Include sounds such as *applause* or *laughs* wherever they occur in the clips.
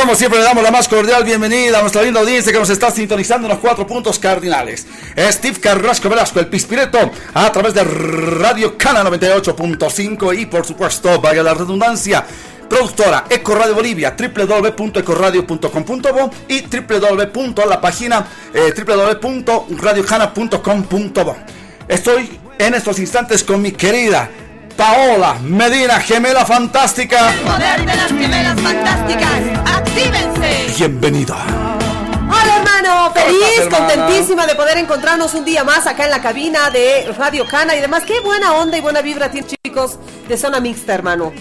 Como siempre le damos la más cordial bienvenida a nuestra linda audiencia que nos está sintonizando en los cuatro puntos cardinales. Steve Carrasco Velasco, el Pispireto, a través de Radio Cana 98.5 y por supuesto, vaya la redundancia, productora Ecoradio Bolivia, www.ecoradio.com.bo y www. la página eh. Estoy en estos instantes con mi querida Paola Medina, gemela fantástica. El poder de las gemelas fantásticas, actívense. Bienvenida. Hola hermano, feliz, contentísima de poder encontrarnos un día más acá en la cabina de Radio Cana y demás. Qué buena onda y buena vibra tienen chicos de zona mixta, hermano.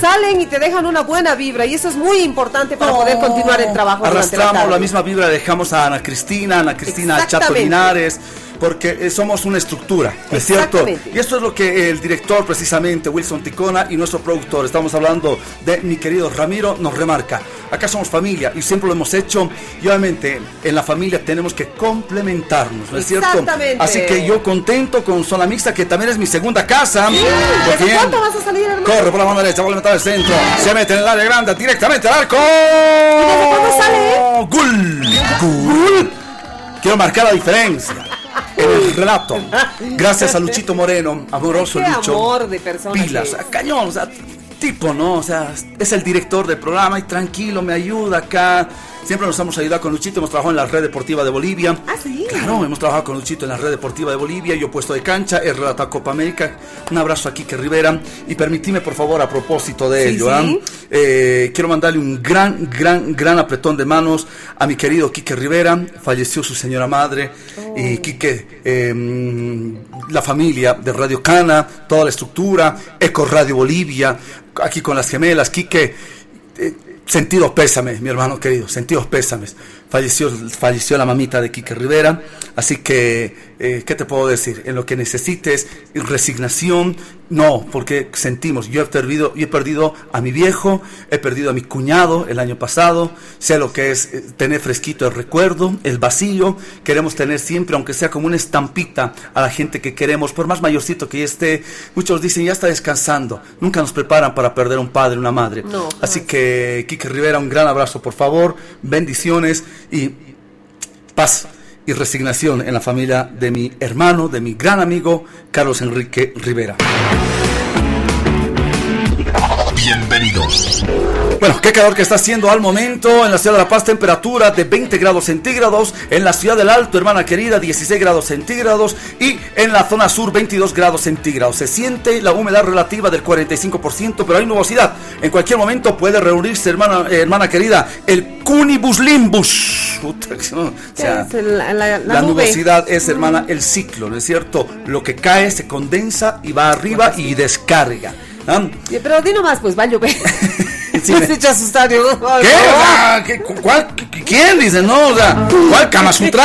Salen y te dejan una buena vibra y eso es muy importante para poder continuar el trabajo. Arrastramos tarde. la misma vibra, dejamos a Ana Cristina, Ana Cristina Chato. Linares, porque eh, somos una estructura, ¿no es cierto? Y esto es lo que el director, precisamente, Wilson Ticona, y nuestro productor, estamos hablando de mi querido Ramiro, nos remarca. Acá somos familia y siempre lo hemos hecho, y obviamente en la familia tenemos que complementarnos, ¿no es cierto? Así que yo contento con Zona Mixta, que también es mi segunda casa. Pues ¿Desde bien. cuánto vas a salir, hermano? Corre por la mano derecha, vuelve a meter al centro. Se mete en el área grande, directamente al arco. desde cuándo sale? ¡Gol! ¡Gol! Quiero marcar la diferencia. El relato. *laughs* Gracias a Luchito Moreno, amoroso Qué Lucho. amor de persona Pilas, cañón, o sea, tipo, ¿no? O sea, es el director del programa y tranquilo, me ayuda acá. Siempre nos hemos ayudado con Luchito, hemos trabajado en la red deportiva de Bolivia. Ah, sí. Claro, hemos trabajado con Luchito en la red deportiva de Bolivia, yo puesto de cancha, he relatado Copa América. Un abrazo a Quique Rivera. Y permitime, por favor, a propósito de Sí, ello, sí. ¿ah? Eh, quiero mandarle un gran, gran, gran apretón de manos a mi querido Quique Rivera. Falleció su señora madre. Y Quique, eh, la familia de Radio Cana, toda la estructura, Eco Radio Bolivia, aquí con las gemelas. Quique, eh, sentidos pésames, mi hermano querido, sentidos pésames. Falleció, falleció la mamita de Quique Rivera, así que, eh, ¿qué te puedo decir? En lo que necesites, resignación, no, porque sentimos, yo he perdido, yo he perdido a mi viejo, he perdido a mi cuñado el año pasado, sé lo que es eh, tener fresquito el recuerdo, el vacío, queremos tener siempre, aunque sea como una estampita a la gente que queremos, por más mayorcito que ya esté, muchos dicen ya está descansando, nunca nos preparan para perder un padre, una madre. No, Así que, Quique Rivera, un gran abrazo, por favor, bendiciones y paz y resignación en la familia de mi hermano, de mi gran amigo Carlos Enrique Rivera. Bienvenidos. Bueno, qué calor que está haciendo al momento en la ciudad de La Paz, temperatura de 20 grados centígrados, en la ciudad del Alto, hermana querida, 16 grados centígrados y en la zona sur 22 grados centígrados. Se siente la humedad relativa del 45%, pero hay nubosidad. En cualquier momento puede reunirse, hermana, eh, hermana querida, el cunibus limbus. Puta, ¿no? O sea, Es el- la, la- la la nube. nubosidad es, hermana, el ciclo, ¿no es cierto? Lo que cae se condensa y va arriba y descarga. ¿Ah? Pero di nomás, pues va a llover. *laughs* Sí, *laughs* Me ay, ¿Qué? no. O sea, ¿qué- cu- cuál- ¿Quién dice? No, o sea, ¿cuál Kama Sutra?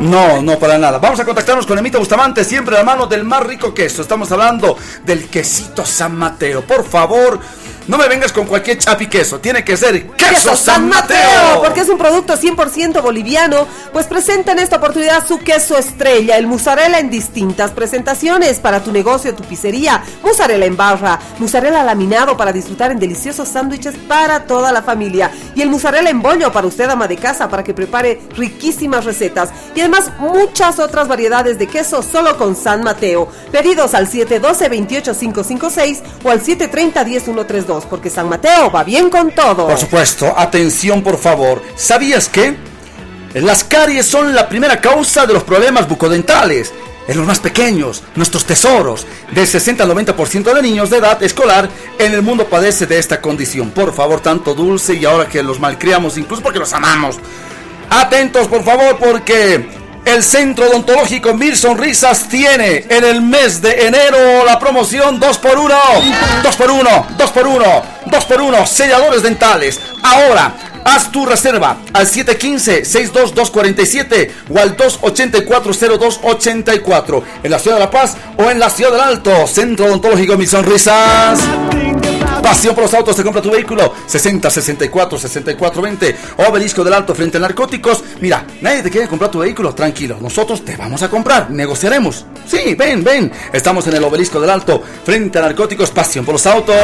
No, no, para nada. Vamos a contactarnos con Emita Bustamante, siempre a la mano del más rico queso. Estamos hablando del quesito San Mateo. Por favor, no me vengas con cualquier chapi queso. Tiene que ser queso, San Mateo. porque es un producto 100% boliviano, pues presenta en esta oportunidad su queso estrella, el mozzarella en distintas presentaciones para tu negocio, tu pizzería, mozzarella en barra, mozzarella laminado para disfrutar en deliciosos sándwiches para toda la familia y el mozzarella en bollo para usted ama de casa para que prepare riquísimas recetas y además muchas otras variedades de queso solo con San Mateo. Pedidos al 712-28556 o al 730-10132 porque San Mateo va bien con todo. Por supuesto, atención por favor. ¿Sabías que las caries son la primera causa de los problemas bucodentales? En los más pequeños, nuestros tesoros, del 60 al 90% de niños de edad escolar en el mundo padece de esta condición. Por favor, tanto dulce y ahora que los malcriamos, incluso porque los amamos. Atentos, por favor, porque el Centro Odontológico Mil Sonrisas tiene en el mes de enero la promoción 2x1. 2x1, 2x1, 2x1, selladores dentales. Ahora, Haz tu reserva al 715-62247 o al 284-0284 en la ciudad de La Paz o en la ciudad del Alto. Centro Odontológico Mis Sonrisas. Pasión por los autos, te compra tu vehículo 60 64 64 20 Obelisco del Alto frente a narcóticos. Mira, nadie te quiere comprar tu vehículo, tranquilo. Nosotros te vamos a comprar, negociaremos. Sí, ven, ven. Estamos en el Obelisco del Alto frente a narcóticos. Pasión por los autos.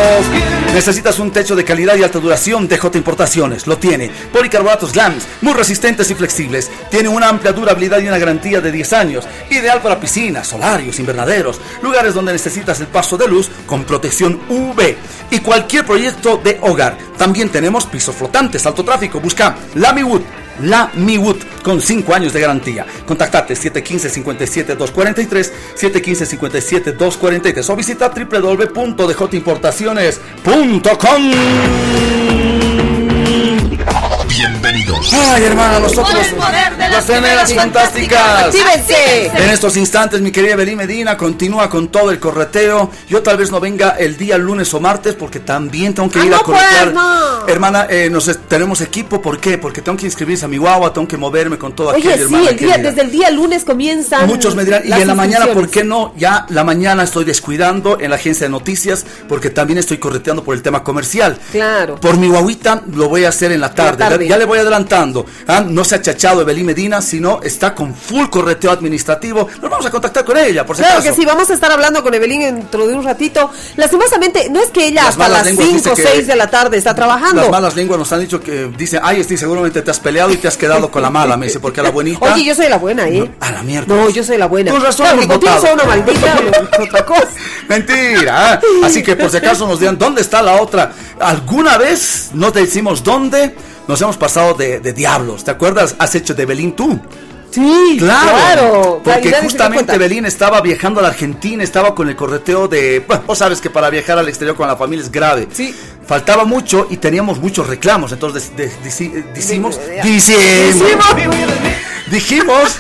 Necesitas un techo de calidad y alta duración. DJ Importaciones lo tiene. Policarbonatos Lams, muy resistentes y flexibles. Tiene una amplia durabilidad y una garantía de 10 años. Ideal para piscinas, solarios, invernaderos, lugares donde necesitas el paso de luz con protección UV. Y cualquier proyecto de hogar. También tenemos pisos flotantes, alto tráfico. Busca Lamiwood. La Miwood con 5 años de garantía. Contactate 715-57-243, 715-57-243 o visita www.djimportaciones.com. Bienvenidos. Ay, hermana, nosotros Por el poder de las las gemelas fantásticas. ¡Actívense! En estos instantes, mi querida Belí Medina continúa con todo el correteo. Yo tal vez no venga el día lunes o martes porque también tengo que Ah, ir a no, pues, corretear. no. Hermana, eh, nos tenemos equipo, ¿por qué? Porque tengo que inscribirse a mi guagua, tengo que moverme con todo Oye, aquello, sí, hermana el día, desde el día lunes comienzan. Muchos me dirán, y en la mañana, ¿por qué no? Ya la mañana estoy descuidando en la agencia de noticias porque también estoy correteando por el tema comercial. Claro. Por mi guaguita lo voy a hacer en la tarde. tarde. Ya, ya le voy adelantando. Ah, No se ha chachado Evelyn Medina, sino está con full correteo administrativo. Nos vamos a contactar con ella, por si Claro acaso. que sí, vamos a estar hablando con Evelyn dentro de un ratito. Lastimosamente, no es que ella Las hasta las lenguas 5 dice o que 6 de la tarde está trabajando. Las malas lenguas nos han dicho que dicen, ay, este seguramente te has peleado y te has quedado con la mala, me dice, porque a la buenita. Oye, yo soy la buena, ¿eh? No, a la mierda. No, yo soy la buena. Con razón Claro, contigo soy una maldita, *laughs* otra cosa. Mentira. ¿eh? Así que por si acaso nos digan dónde está la otra. ¿Alguna vez no te decimos dónde? Nos hemos pasado de, de diablos. ¿Te acuerdas? Has hecho de Belín tú. Sí, Claro, claro. porque justamente. Belín estaba viajando a la Argentina, estaba con el correteo de, bueno, vos sabes que para viajar al exterior con la familia es grave. Sí. Faltaba mucho y teníamos muchos reclamos, entonces dijimos, dijimos,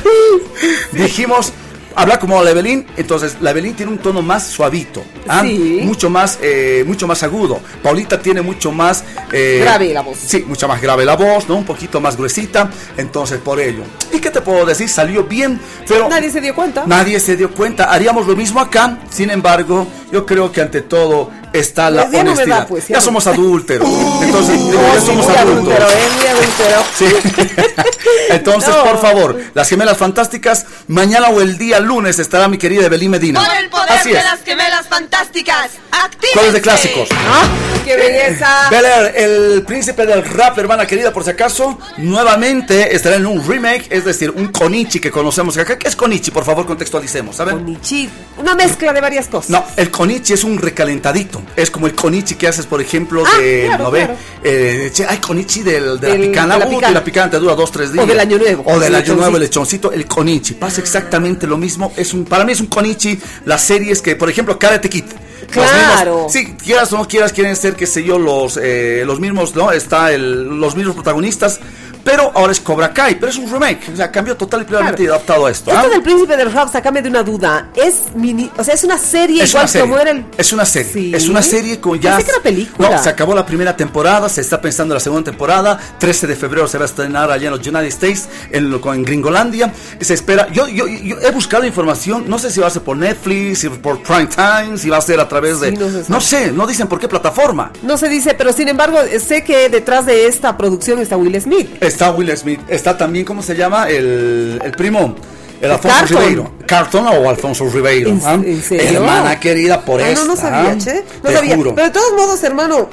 dijimos, habla como la Evelyn, entonces la Evelyn tiene un tono más suavito, ¿ah? Sí. mucho más, eh, mucho más agudo. Paulita tiene mucho más eh, Grave la voz. Sí, mucha más grave la voz, ¿no? Un poquito más gruesita, entonces por ello. ¿Y qué te puedo decir? Salió bien, pero Nadie se dio cuenta. nadie se dio cuenta. Haríamos lo mismo acá, sin embargo, yo creo que ante todo está la Pues ya no me honestidad. da, pues, ya ya no. somos adúlteros, entonces No, ya somos adultos. *laughs* adúltero, ¿eh? Muy adúltero. Sí. *laughs* Entonces, No. por favor, las gemelas fantásticas, mañana o el día lunes estará mi querida Evelyn Medina. Por el poder Así de es. las gemelas fantásticas. ¡Actívense! ¿Cuál es de clásicos? ¡Ah! ¡Qué belleza! Bel Air, el príncipe del rap, hermana querida, por si acaso, nuevamente estará en un remake, es decir, un Konichi que conocemos acá. ¿Qué es Konichi? Por favor, contextualicemos, ¿saben? Konichi, una mezcla de varias cosas. No, el Konichi es un recalentadito. Es como el Konichi que haces, por ejemplo, Ah, de. claro, ¿No ve? claro. Eh, che, hay Konichi del, de Del- la picana. de la Uh, picana. de la picana te dura dos, tres días. del Año Nuevo. O del El año nuevo, el lechoncito. El Konichi. Pasa exactamente lo mismo. Es un, para mí es un Konichi. Las series que, por ejemplo, Karate Kid. Claro. mismos- sí, quieras o no quieras, quieren ser, qué sé yo, los, eh, los mismos, ¿no? Está el, los mismos protagonistas. Pero ahora es Cobra Kai, pero es un remake. O sea, cambió total y plenamente Claro. adaptado a esto. Esto ¿ah? del príncipe del rap, sacame de una duda. Es mini, o sea, es una serie Es igual una serie. como era el. Es una serie. Sí. Es una serie con ya. Pensé que era película. No, se acabó la primera temporada, se está pensando en la segunda temporada. 13 de febrero se va a estrenar allá en los United States, en, lo- en Gringolandia. Se espera. Yo, yo, yo he buscado información, no sé si va a ser por Netflix, si por Prime Time, si va a ser a través de. Sí, no sé, no dicen por qué plataforma. No se dice, pero sin embargo, sé que detrás de esta producción está Will Smith. Está Will Smith, está también, ¿cómo se llama? El, el primo. El Alfonso Carton. Ribeiro. ¿Carton o Alfonso Ribeiro? ¿En, ¿ah? en serio? Hermana querida, por Ah, eso. no, no sabía, che. No Te sabía. juro. Pero de todos modos, hermano,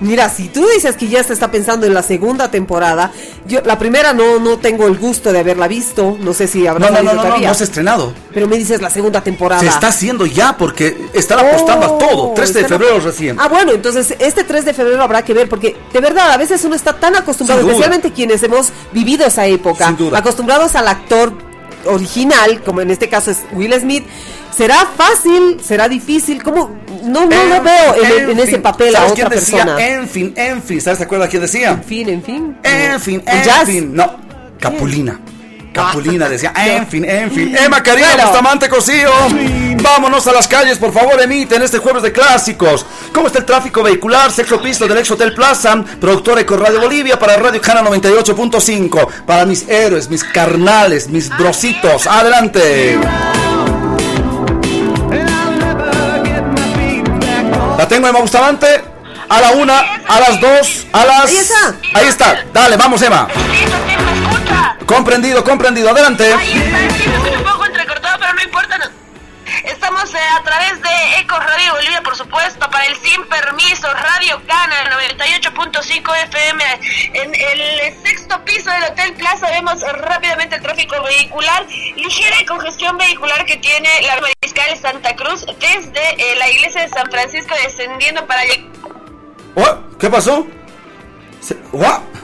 mira, si tú dices que ya se está pensando en la segunda temporada, yo la primera no, no tengo el gusto de haberla visto. No sé si habrá No, no, salido no, no, no, todavía. no se ha estrenado. Pero me dices la segunda temporada. Se está haciendo ya porque están apostando a todo. Oh, 3 de febrero recién. Ah, bueno, entonces este 3 de febrero habrá que ver, porque de verdad a veces uno está tan acostumbrado, especialmente quienes hemos vivido esa época, Sin duda. acostumbrados al actor original, como en este caso es Will Smith. ¿Será fácil? ¿Será difícil? ¿Cómo? No, no, no veo en, en ese fin. papel a ¿Sabes otra quién decía? persona. En fin, en fin. ¿Sabes te acuerdas quién decía? En fin, en fin. En fin, ¿El en jazz? fin. No, Capulina. Capulina decía, *laughs* en fin, en fin. Emma Karina Bueno. Bustamante Cosío. vámonos a las calles, por favor, emiten este jueves de clásicos. ¿Cómo está el tráfico vehicular? Sexto piso del ex Hotel Plaza, productor Eco Radio Bolivia para Radio Cana 98.5. Para mis héroes, mis carnales, mis brositos. Adelante. La tengo Emma Bustamante. A la una, a las dos, a las. Ahí está. Ahí está. Dale, vamos, Emma. Comprendido, comprendido. Adelante. Ahí está, sí, me escucho un poco entrecortado, pero no importa. no. Estamos eh, a través de Eco Radio Bolivia, por supuesto, para el Sin Permiso, Radio Cana, el 98.5 FM. En el sexto piso del Hotel Plaza vemos rápidamente el tráfico vehicular, ligera congestión vehicular que tiene la Mariscal Santa Cruz desde eh, la iglesia de San Francisco descendiendo para llegar. Oh, ¿Qué pasó? ¿What?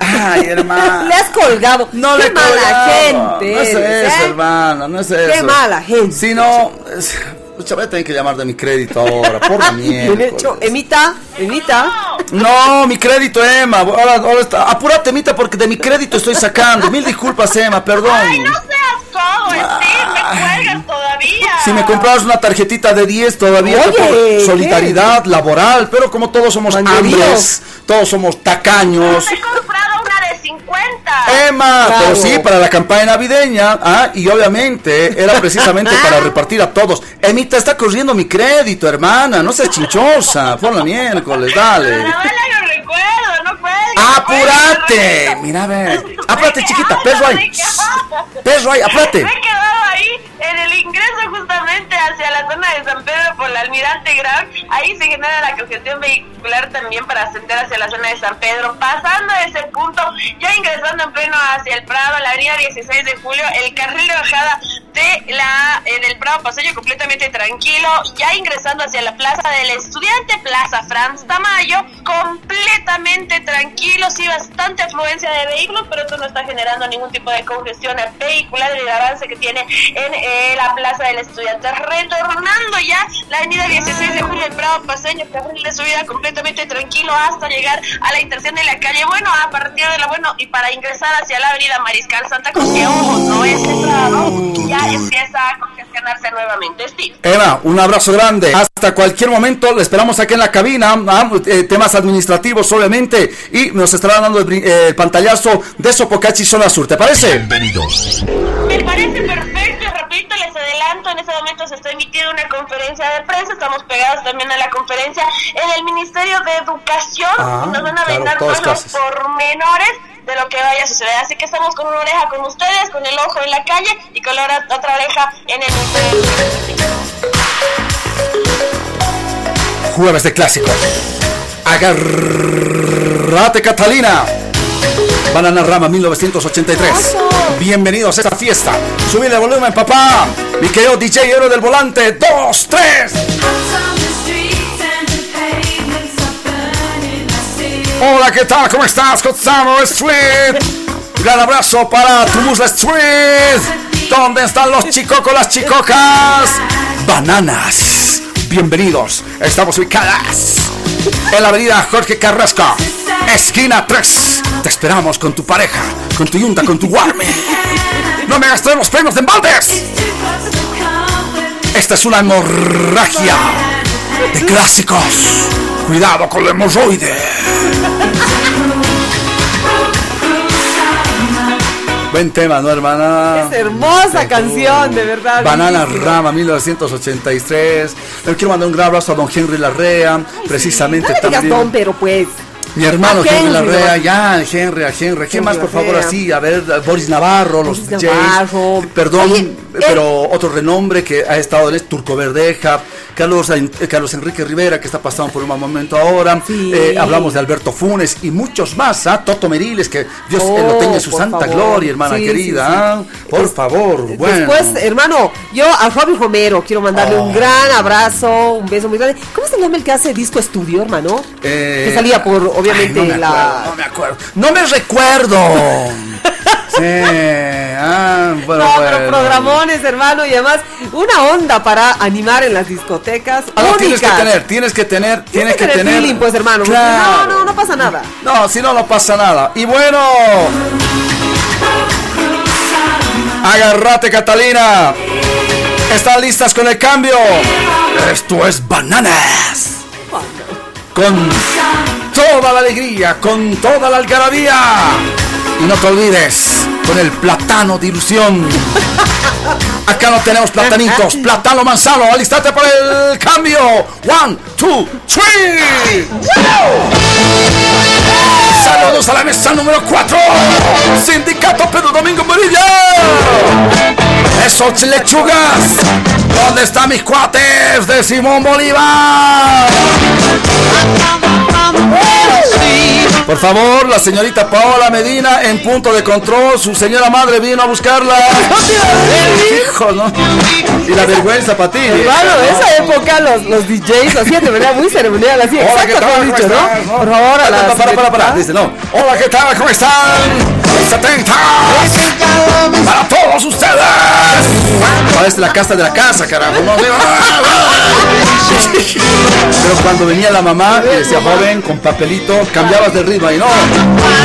Ay, *laughs* hermano. Le has colgado. No Qué le mala gente. No es eres, eso, ¿eh? hermano, no es eso. Qué mala gente. Si no, es- pucha, voy a tener que llamar de mi crédito ahora, por *laughs* la mierda. Emita, Emita. No, mi crédito, Emma. Ahora, ahora está. Apúrate, Emita, porque de mi crédito estoy sacando. Mil disculpas, Emma, perdón. ¡Ay, no seas todo, Steve! ¡Me cuelgas todavía! Si me comprabas una tarjetita de 10 todavía Oye, ¿qué? solidaridad laboral, pero como todos somos hambres, todos somos tacaños. Me he comprado una de 50. Emma, Claro. pero sí, para la campaña navideña, ah, y obviamente era *laughs* precisamente para repartir a todos. Emita, está corriendo mi crédito, hermana, no seas chinchosa, por la miércoles, dale. Recuerdo, no. ¡Apúrate! Mira, a ver, apúrate, chiquita, *laughs* perro ahí. Perro ahí, apúrate. Me he quedado ahí en el ingreso justamente hacia la zona de San Pedro por la Almirante Gran. Ahí se genera la congestión vehicular también para ascender hacia la zona de San Pedro. Pasando ese punto, ya ingresando en pleno hacia el Prado, la avenida 16 de julio, el carril de bajada de la eh, del Prado Paseño completamente tranquilo. Ya ingresando hacia la plaza del estudiante, Plaza Franz Tamayo, completamente tranquilo. Sí, bastante afluencia de vehículos, pero esto no está generando ningún tipo de congestión vehicular del avance que tiene en eh, la plaza del estudiante. Retornando ya la avenida 16 de julio, el Prado Paseño, carril de subida completamente tranquilo hasta llegar a la intersección de la calle Bueno, a partir de la Bueno y para ingresar hacia la avenida Mariscal Santa Cruz, que ojo, no es cerrado, ya empieza a congestionarse nuevamente. Steve. Eva, un abrazo grande. Hasta cualquier momento, le esperamos aquí en la cabina. ah, eh, temas administrativos, obviamente. Y nos estará dando el, brin- eh, el pantallazo de Sopocachi Zona Sur. ¿Te parece? Me parece perfecto repito, les adelanto, en ese momento se está emitiendo una conferencia de prensa, estamos pegados también a la conferencia en el Ministerio de Educación, Ah, nos van a claro, brindar todos los pormenores de lo que vaya a suceder, así que estamos con una oreja con ustedes, con el ojo en la calle y con la otra- otra oreja en el. Jueves de clásico. Agarrate, Catalina. Banana Rama 1983. Bienvenidos a esta fiesta. Subile el volumen, papá. Mi querido DJ Héroe del Volante. Dos, tres. Hola, ¿qué tal? ¿Cómo estás? Cotzano Street. Gran abrazo para Musla Street. ¿Dónde están los chicos con las chicocas? Bananas. Bienvenidos. Estamos ubicadas en la avenida Jorge Carrasco, esquina 3. Te esperamos con tu pareja, con tu yunta, con tu warme. No me gastes los premios de embaldes. Esta es una hemorragia de clásicos. Cuidado con la hemorroide. Buen tema, ¿no, hermana? Es hermosa canción, de verdad. Banana. Rama 1983. Le quiero mandar un gran abrazo a don Henry Larrea, precisamente No le digas también. don, pero pues. Mi hermano Henry, Henry, Larrea, ¿no? ya, Henry, a Henry. ¿Quién Henry más, por favor, así? A ver, Boris Navarro, los Boris DJs. Navarro. Perdón, Oye, eh. pero otro renombre que ha estado en es Turco Verdeja, Carlos, eh, Carlos Enrique Rivera, que está pasando por un mal momento ahora. Sí. Eh, hablamos de Alberto Funes y muchos más, ¿ah? Toto Meriles, que Dios eh, lo Oh, tenga en su por santa favor. gloria, hermana Sí, querida. sí. ¿ah? Por favor, bueno. Después, hermano, yo a Robbie Romero quiero mandarle Oh. un gran abrazo, un beso muy grande. ¿Cómo se llama el que hace disco estudio, hermano? Eh, que salía por, obviamente, ay, no me la. no me acuerdo. No me recuerdo. *laughs* Ah, bueno, no, pero bueno. programones, hermano, y además una onda para animar en las discotecas. Ah, tienes que tener, tienes que tener, tienes que tener tener. feeling, pues, hermano. Claro. No, no, no pasa nada. No, si no, no pasa nada. Y bueno. Agarrate, Catalina. ¿Están listas con el cambio? Esto es Bananas. Con toda la alegría, con toda la algarabía. Y no te olvides, con el platano de ilusión. Acá no tenemos platanitos, platano manzano. Alistate para el cambio. One, two, three. Saludos a la mesa número 4. Sindicato Pedro Domingo Morilla. Esos lechugas. ¿Dónde están mis cuates de Simón Bolívar? Por favor, la señorita Paola Medina en punto de control. Su señora madre vino a buscarla. Hijo, ¿no? Y la vergüenza para ti. Hermano, de esa época los, los DJs hacían de manera muy ceremonial, así. Hola, ¿qué exacto tal? ¿Cómo has dicho? ¿no? Por favor, a la Para, para, para, para. señorita. Dice, no. Hola, ¿qué tal? ¿Cómo están? 70 para todos ustedes. Parece la casa de la casa, carajo. No, Pero cuando venía la mamá y decía, joven, con papelito, cambiabas de ritmo y no.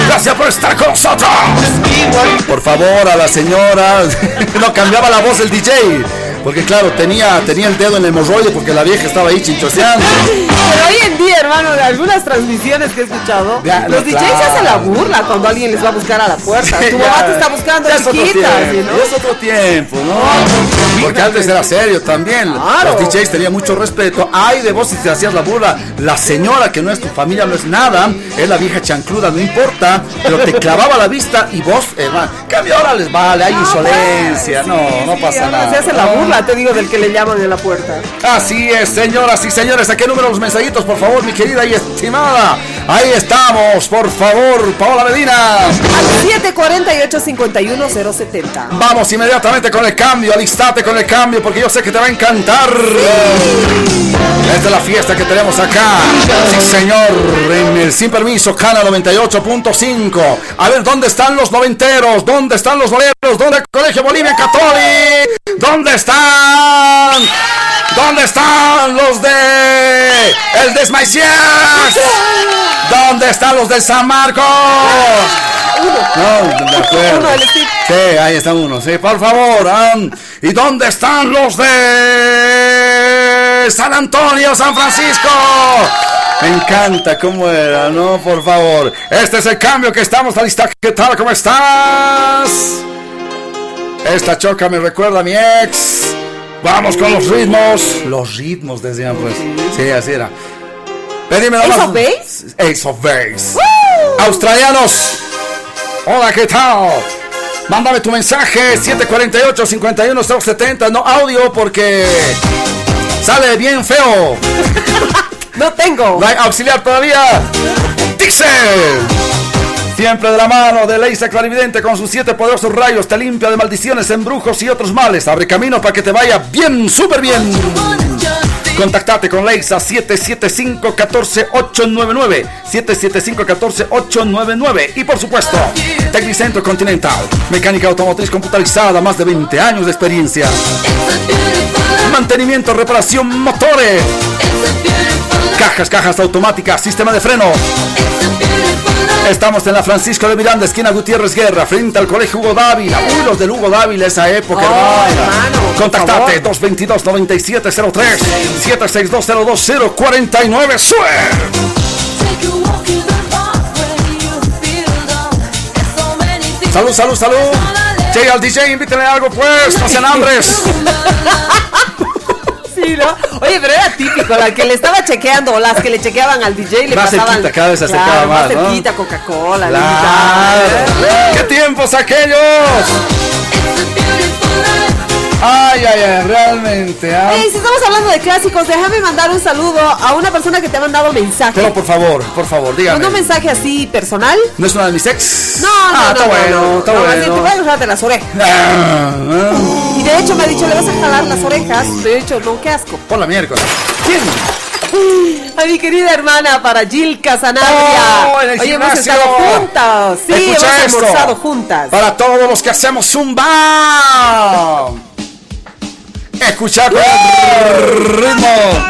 Gracias por estar con nosotros. Por favor, a la señora. *laughs* No cambiaba la voz del DJ. Porque claro, tenía, tenía el dedo en el hemorroide porque la vieja estaba ahí chinchoseando. Pero hoy en día, hermano, de algunas transmisiones que he escuchado, Ya, los DJs claro. hacen la burla cuando alguien les va a buscar a la puerta. tu mamá Ya, te está buscando ya es otro chiquita, tiempo, ¿no? Es otro tiempo, ¿no? Porque antes era serio también. Claro. Los DJs tenían mucho respeto. Ay de vos si te hacías la burla. La señora que no es tu familia no es nada. Es la vieja chancluda, no importa. Pero te clavaba la vista y vos, hermano. Cambio ahora les vale, hay insolencia. No, no pasa nada. Se hace la burla, te digo, del que le llaman en la puerta. Así es, señoras y señores. ¿A qué número los mensajitos, por favor, mi querida y estimada? Ahí estamos, por favor, Paola Medina. Al 748-51070. Vamos inmediatamente con el cambio, alistate con el cambio porque yo sé que te va a encantar. Esta es la fiesta que tenemos acá. Sí, señor, en el Sin Permiso, Cana 98.5. A ver, ¿dónde están los noventeros? ¿Dónde están los boleros? ¿Dónde el Colegio Bolivia Católico? ¿Dónde están? ¿Dónde están los de el Desmaicias? ¿Dónde están los de San Marcos? No, de acuerdo. Sí, ahí está uno, sí, por favor. ah. ¿Y dónde están los de San Antonio, San Francisco? Me encanta cómo era, ¿no? Por favor. Este es el cambio que estamos a lista. ¿Qué tal? ¿Cómo estás? Esta choca me recuerda a mi ex. Vamos con los ritmos. Los ritmos, decían pues. Sí, así era. Pedime ¿Ace nomás- of Base? Ace of Base. Australianos. Hola, ¿qué tal? Mándame tu mensaje 748-51070, no audio porque sale bien feo. *laughs* No tengo. No hay auxiliar todavía. Dixel. Siempre de la mano de Leisa Clarividente con sus siete poderosos rayos te limpia de maldiciones, embrujos y otros males. Abre camino para que te vaya bien, súper bien. Contactate con Leisa 775-14899 775-14899 y por supuesto Tecnicentro Continental Mecánica automotriz computarizada Más de 20 años de experiencia Mantenimiento, reparación, motores Cajas, cajas automáticas, sistema de freno Estamos en la Francisco de Miranda, esquina Gutiérrez Guerra, frente al Colegio Hugo Dávila. Uy, los del Hugo Dávila, esa época, Oh, hermano, Contactate, favor. 222-9703, 762-02049, ¡sue! Salud, salud, salud. Llega al DJ, invítale algo pues, no sean hambres. Sí, ¿no? Oye, pero era típico, la que le estaba chequeando, o las que le chequeaban al DJ le Más pasaban. cerquita, cada vez se acercaba Claro, más, ¿no? cerquita, Coca-Cola, Claro. invitaban. ¡Qué tiempos aquellos! Ay, ay, ay, realmente. ¿ah? Ey, si estamos hablando de clásicos, déjame mandar un saludo a una persona que te ha mandado mensaje. Pero por favor, por favor, dígame. Un mensaje así personal. ¿No es una de mis ex? No, no, ah, no, está no, bueno, no, está no, bueno. Te voy a agarrar de las orejas. Ah, ah, Y de hecho me ha dicho, le vas a jalar las orejas. De hecho, no, qué asco. por la miércoles. ¿Quién? A mi querida hermana, para Jill Casanabria. Oh, Oye, hemos estado juntas. Sí, Escucha hemos esto. almorzado juntas. Para todos los que hacemos zumba. Escucha con el ritmo.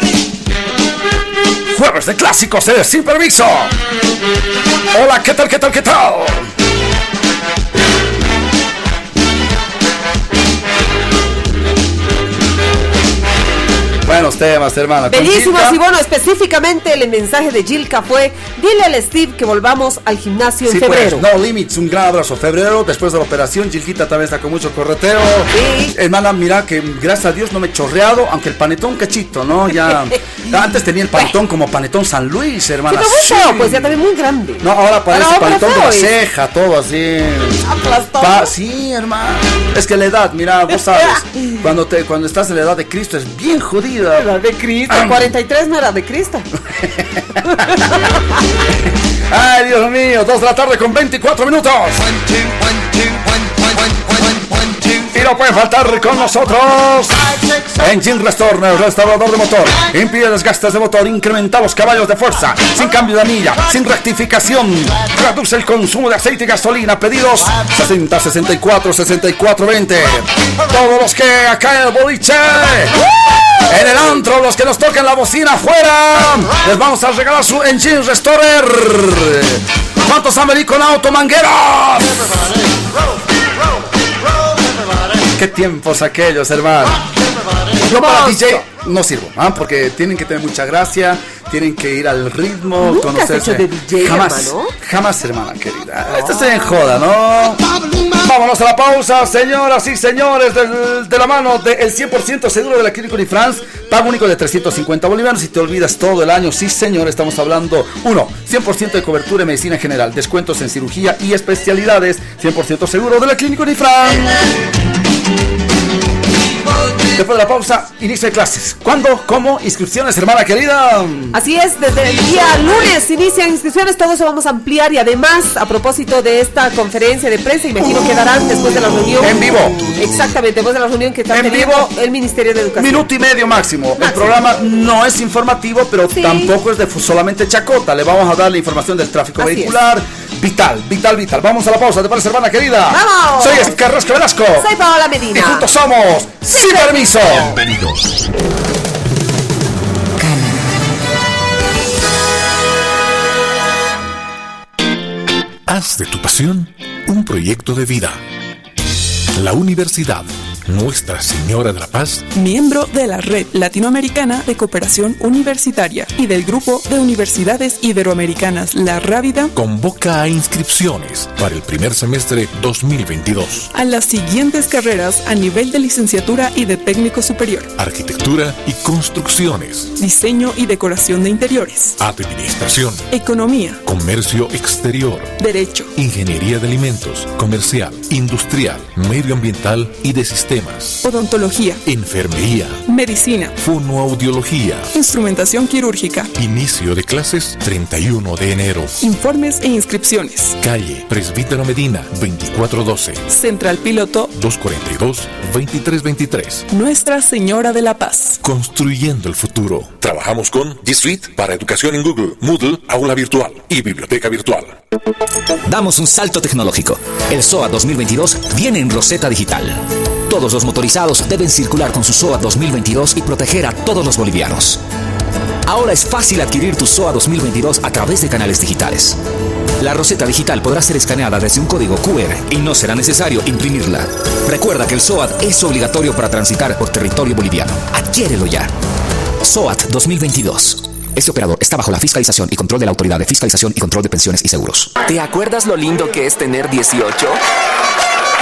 Jueves de clásicos de Sin Permiso. Hola, ¿qué tal, qué tal, qué tal? Buenos temas, hermana. Bellísimos y bueno, específicamente el mensaje de Gilka fue, dile al Steve que volvamos al gimnasio en Sí, pues, febrero. no limits, un gran abrazo. Febrero, después de la operación, Gilquita también está con mucho correteo. Sí. Hermana, mira que gracias a Dios no me he chorreado, aunque el panetón cachito, ¿no? Ya. *laughs* antes tenía el panetón como panetón San Luis, hermana. pero sí. pues ya también muy grande. No, ahora parece Ahora, panetón de la ceja, todo así. Aplastado. Pa- sí, hermano. Es que la edad, mira, vos sabes, *laughs* cuando te cuando estás en la edad de Cristo es bien jodida. Era de Cristo, *clears throat* 43 no era de Cristo. *laughs* Ay, Dios mío, 2 de la tarde con 24 minutos. Y no puede faltar con nosotros Engine Restore, restaurador de motor. Impide desgastes de motor, incrementa los caballos de fuerza, sin cambio de anilla, sin rectificación. Reduce el consumo de aceite y gasolina. Pedidos 60 64 64 20. Todos los que acá en el boliche, en el antro, los que nos toquen la bocina afuera, les vamos a regalar su Engine Restorer. ¿Cuántos han venido con automangueros? ¿Qué tiempos aquellos, hermano? Yo para. DJ no sirvo, ¿ah? porque tienen que tener mucha gracia, tienen que ir al ritmo, Nunca has conocerse. hecho de DJ, jamás, hermano. jamás, hermana querida. Esto se en joda, ¿no? Vámonos a la pausa, señoras y señores, del- de la mano del 100% seguro de la Clínica Unifrance, pago único de 350 bolivianos y te olvidas todo el año. Sí, señor, estamos hablando, uno, 100% de cobertura en medicina general, descuentos en cirugía y especialidades, 100% seguro de la Clínica Unifrance. Después de la pausa, inicio de clases. ¿Cuándo? ¿Cómo? ¿Inscripciones, hermana querida? Así es, desde el día lunes inician inscripciones, todo eso vamos a ampliar y además, a propósito de esta conferencia de prensa, imagino que darán después de la reunión. En vivo. Exactamente, después de la reunión que está En vivo. el Ministerio de Educación. Minuto y medio máximo. El programa no es informativo, pero Sí. tampoco es de solamente chacota. Le vamos a dar la información del tráfico Así vehicular. Vital, vital, vital. Vamos a la pausa, ¿te parece, hermana querida? ¡Vamos! Soy Carrasco Velasco. Soy Paola Y Medina. juntos somos Sin Permiso. Bienvenidos. Haz de tu pasión un proyecto de vida. La Universidad Nuestra Señora de la Paz. Miembro de la Red Latinoamericana de Cooperación Universitaria y del Grupo de Universidades Iberoamericanas La Rábida convoca a inscripciones para el primer semestre 2022. a las siguientes carreras a nivel de licenciatura y de técnico superior, Arquitectura y construcciones, diseño y decoración de interiores, administración, economía, comercio exterior, derecho, ingeniería de alimentos, comercial, industrial, medioambiental y de sistemas, odontología, enfermería, medicina, fonoaudiología. instrumentación quirúrgica, Inicio de clases 31 de enero. informes e inscripciones. Calle Presbítero Medina 2412 Central Piloto 242 2323. Nuestra Señora de la Paz. Construyendo el futuro. Trabajamos con G Suite para educación en Google, Moodle, aula virtual y biblioteca virtual. Damos un salto tecnológico. El SOA 2022 viene en Rosetta Digital. Todos los motorizados deben circular con su SOA 2022 y proteger a todos los bolivianos. Ahora es fácil adquirir tu SOA 2022 a través de canales digitales. La Rosetta Digital podrá ser escaneada desde un código QR y no será necesario imprimirla. Recuerda que el SOAT es obligatorio para transitar por territorio boliviano. Adquiérelo ya. SOAT 2022. Este operador está bajo la fiscalización y control de la Autoridad de Fiscalización y Control de Pensiones y Seguros. ¿Te acuerdas lo lindo que es tener 18?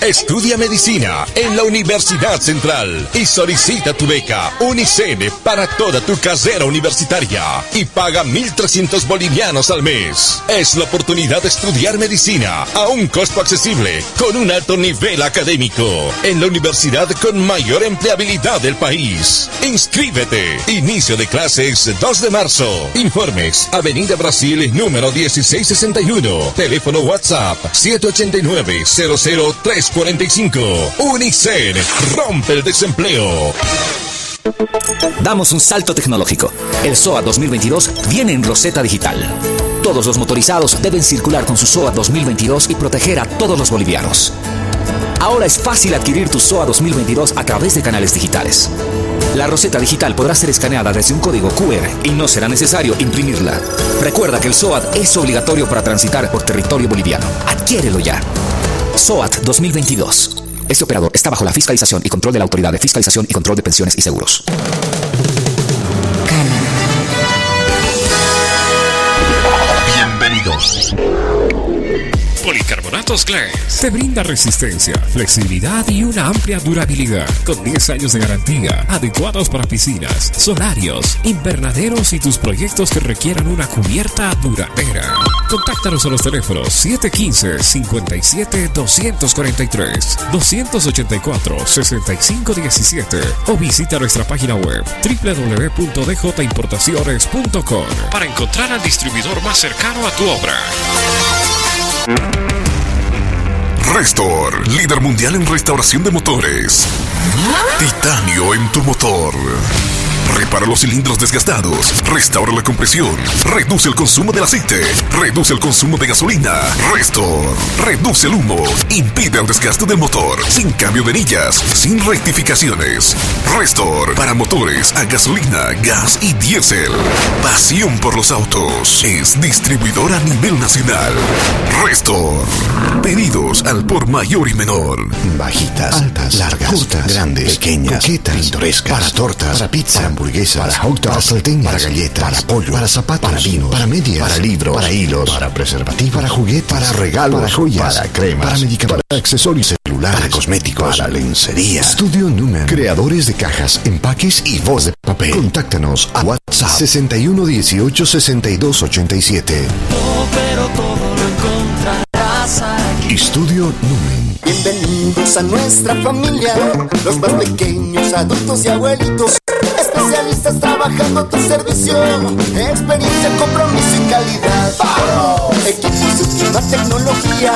Estudia medicina en la Universidad Central y solicita tu beca Unicene para toda tu carrera universitaria y paga 1.300 bolivianos al mes. Es la oportunidad de estudiar medicina a un costo accesible con un alto nivel académico en la universidad con mayor empleabilidad del país. Inscríbete. Inicio de clases 2 de marzo. Informes Avenida Brasil número 1661. Teléfono WhatsApp 789 00345. Unicen rompe el desempleo. Damos un salto tecnológico. El SOA 2022 viene en Roseta Digital. Todos los motorizados deben circular con su SOA 2022 y proteger a todos los bolivianos. Ahora es fácil adquirir tu SOA 2022 a través de canales digitales. La Roseta Digital podrá ser escaneada desde un código QR y no será necesario imprimirla. Recuerda que el SOAT es obligatorio para transitar por territorio boliviano. Adquiérelo ya. SOAT 2022. Este operador está bajo la fiscalización y control de la Autoridad de Fiscalización y Control de Pensiones y Seguros. Bienvenidos. Policarbonatos Glass te brinda resistencia, flexibilidad y una amplia durabilidad con 10 años de garantía, adecuados para piscinas, solarios, invernaderos y tus proyectos que requieran una cubierta duradera. Contáctanos a los teléfonos 715-57-243, 284-6517 o visita nuestra página web www.djimportaciones.com para encontrar al distribuidor más cercano a tu obra. Restor, líder mundial en restauración de motores. Titanio en tu motor. Repara los cilindros desgastados, restaura la compresión, reduce el consumo del aceite, reduce el consumo de gasolina. Restor, reduce el humo, impide el desgaste del motor, sin cambio de anillas, sin rectificaciones. Restor, para motores a gasolina, gas y diésel. Pasión por los autos. Es distribuidor a nivel nacional. Restor. Pedidos al por mayor y menor. Bajitas, altas, largas, cortas, grandes, pequeñas, coquetas, pintorescas, para tortas, para pizza, para hamburguesas, para hot dogs, para salteñas, para galletas, para pollo, para zapatos, para vino, para medias, para libros, para hilos, para preservativos, para juguetes, para regalos, para joyas, para cremas, para medicamentos, para accesorios celulares, para cosméticos, para lencería. Estudio Numen, creadores de cajas, empaques y voz de papel. Contáctanos a WhatsApp 61 18 62 87. pero todo lo encontrarás aquí. Estudio Numen. Bienvenidos a nuestra familia, los más pequeños, adultos y abuelitos, especialistas trabajando a tu servicio, experiencia, compromiso y calidad. ¡Vamos! Equipos de última tecnología,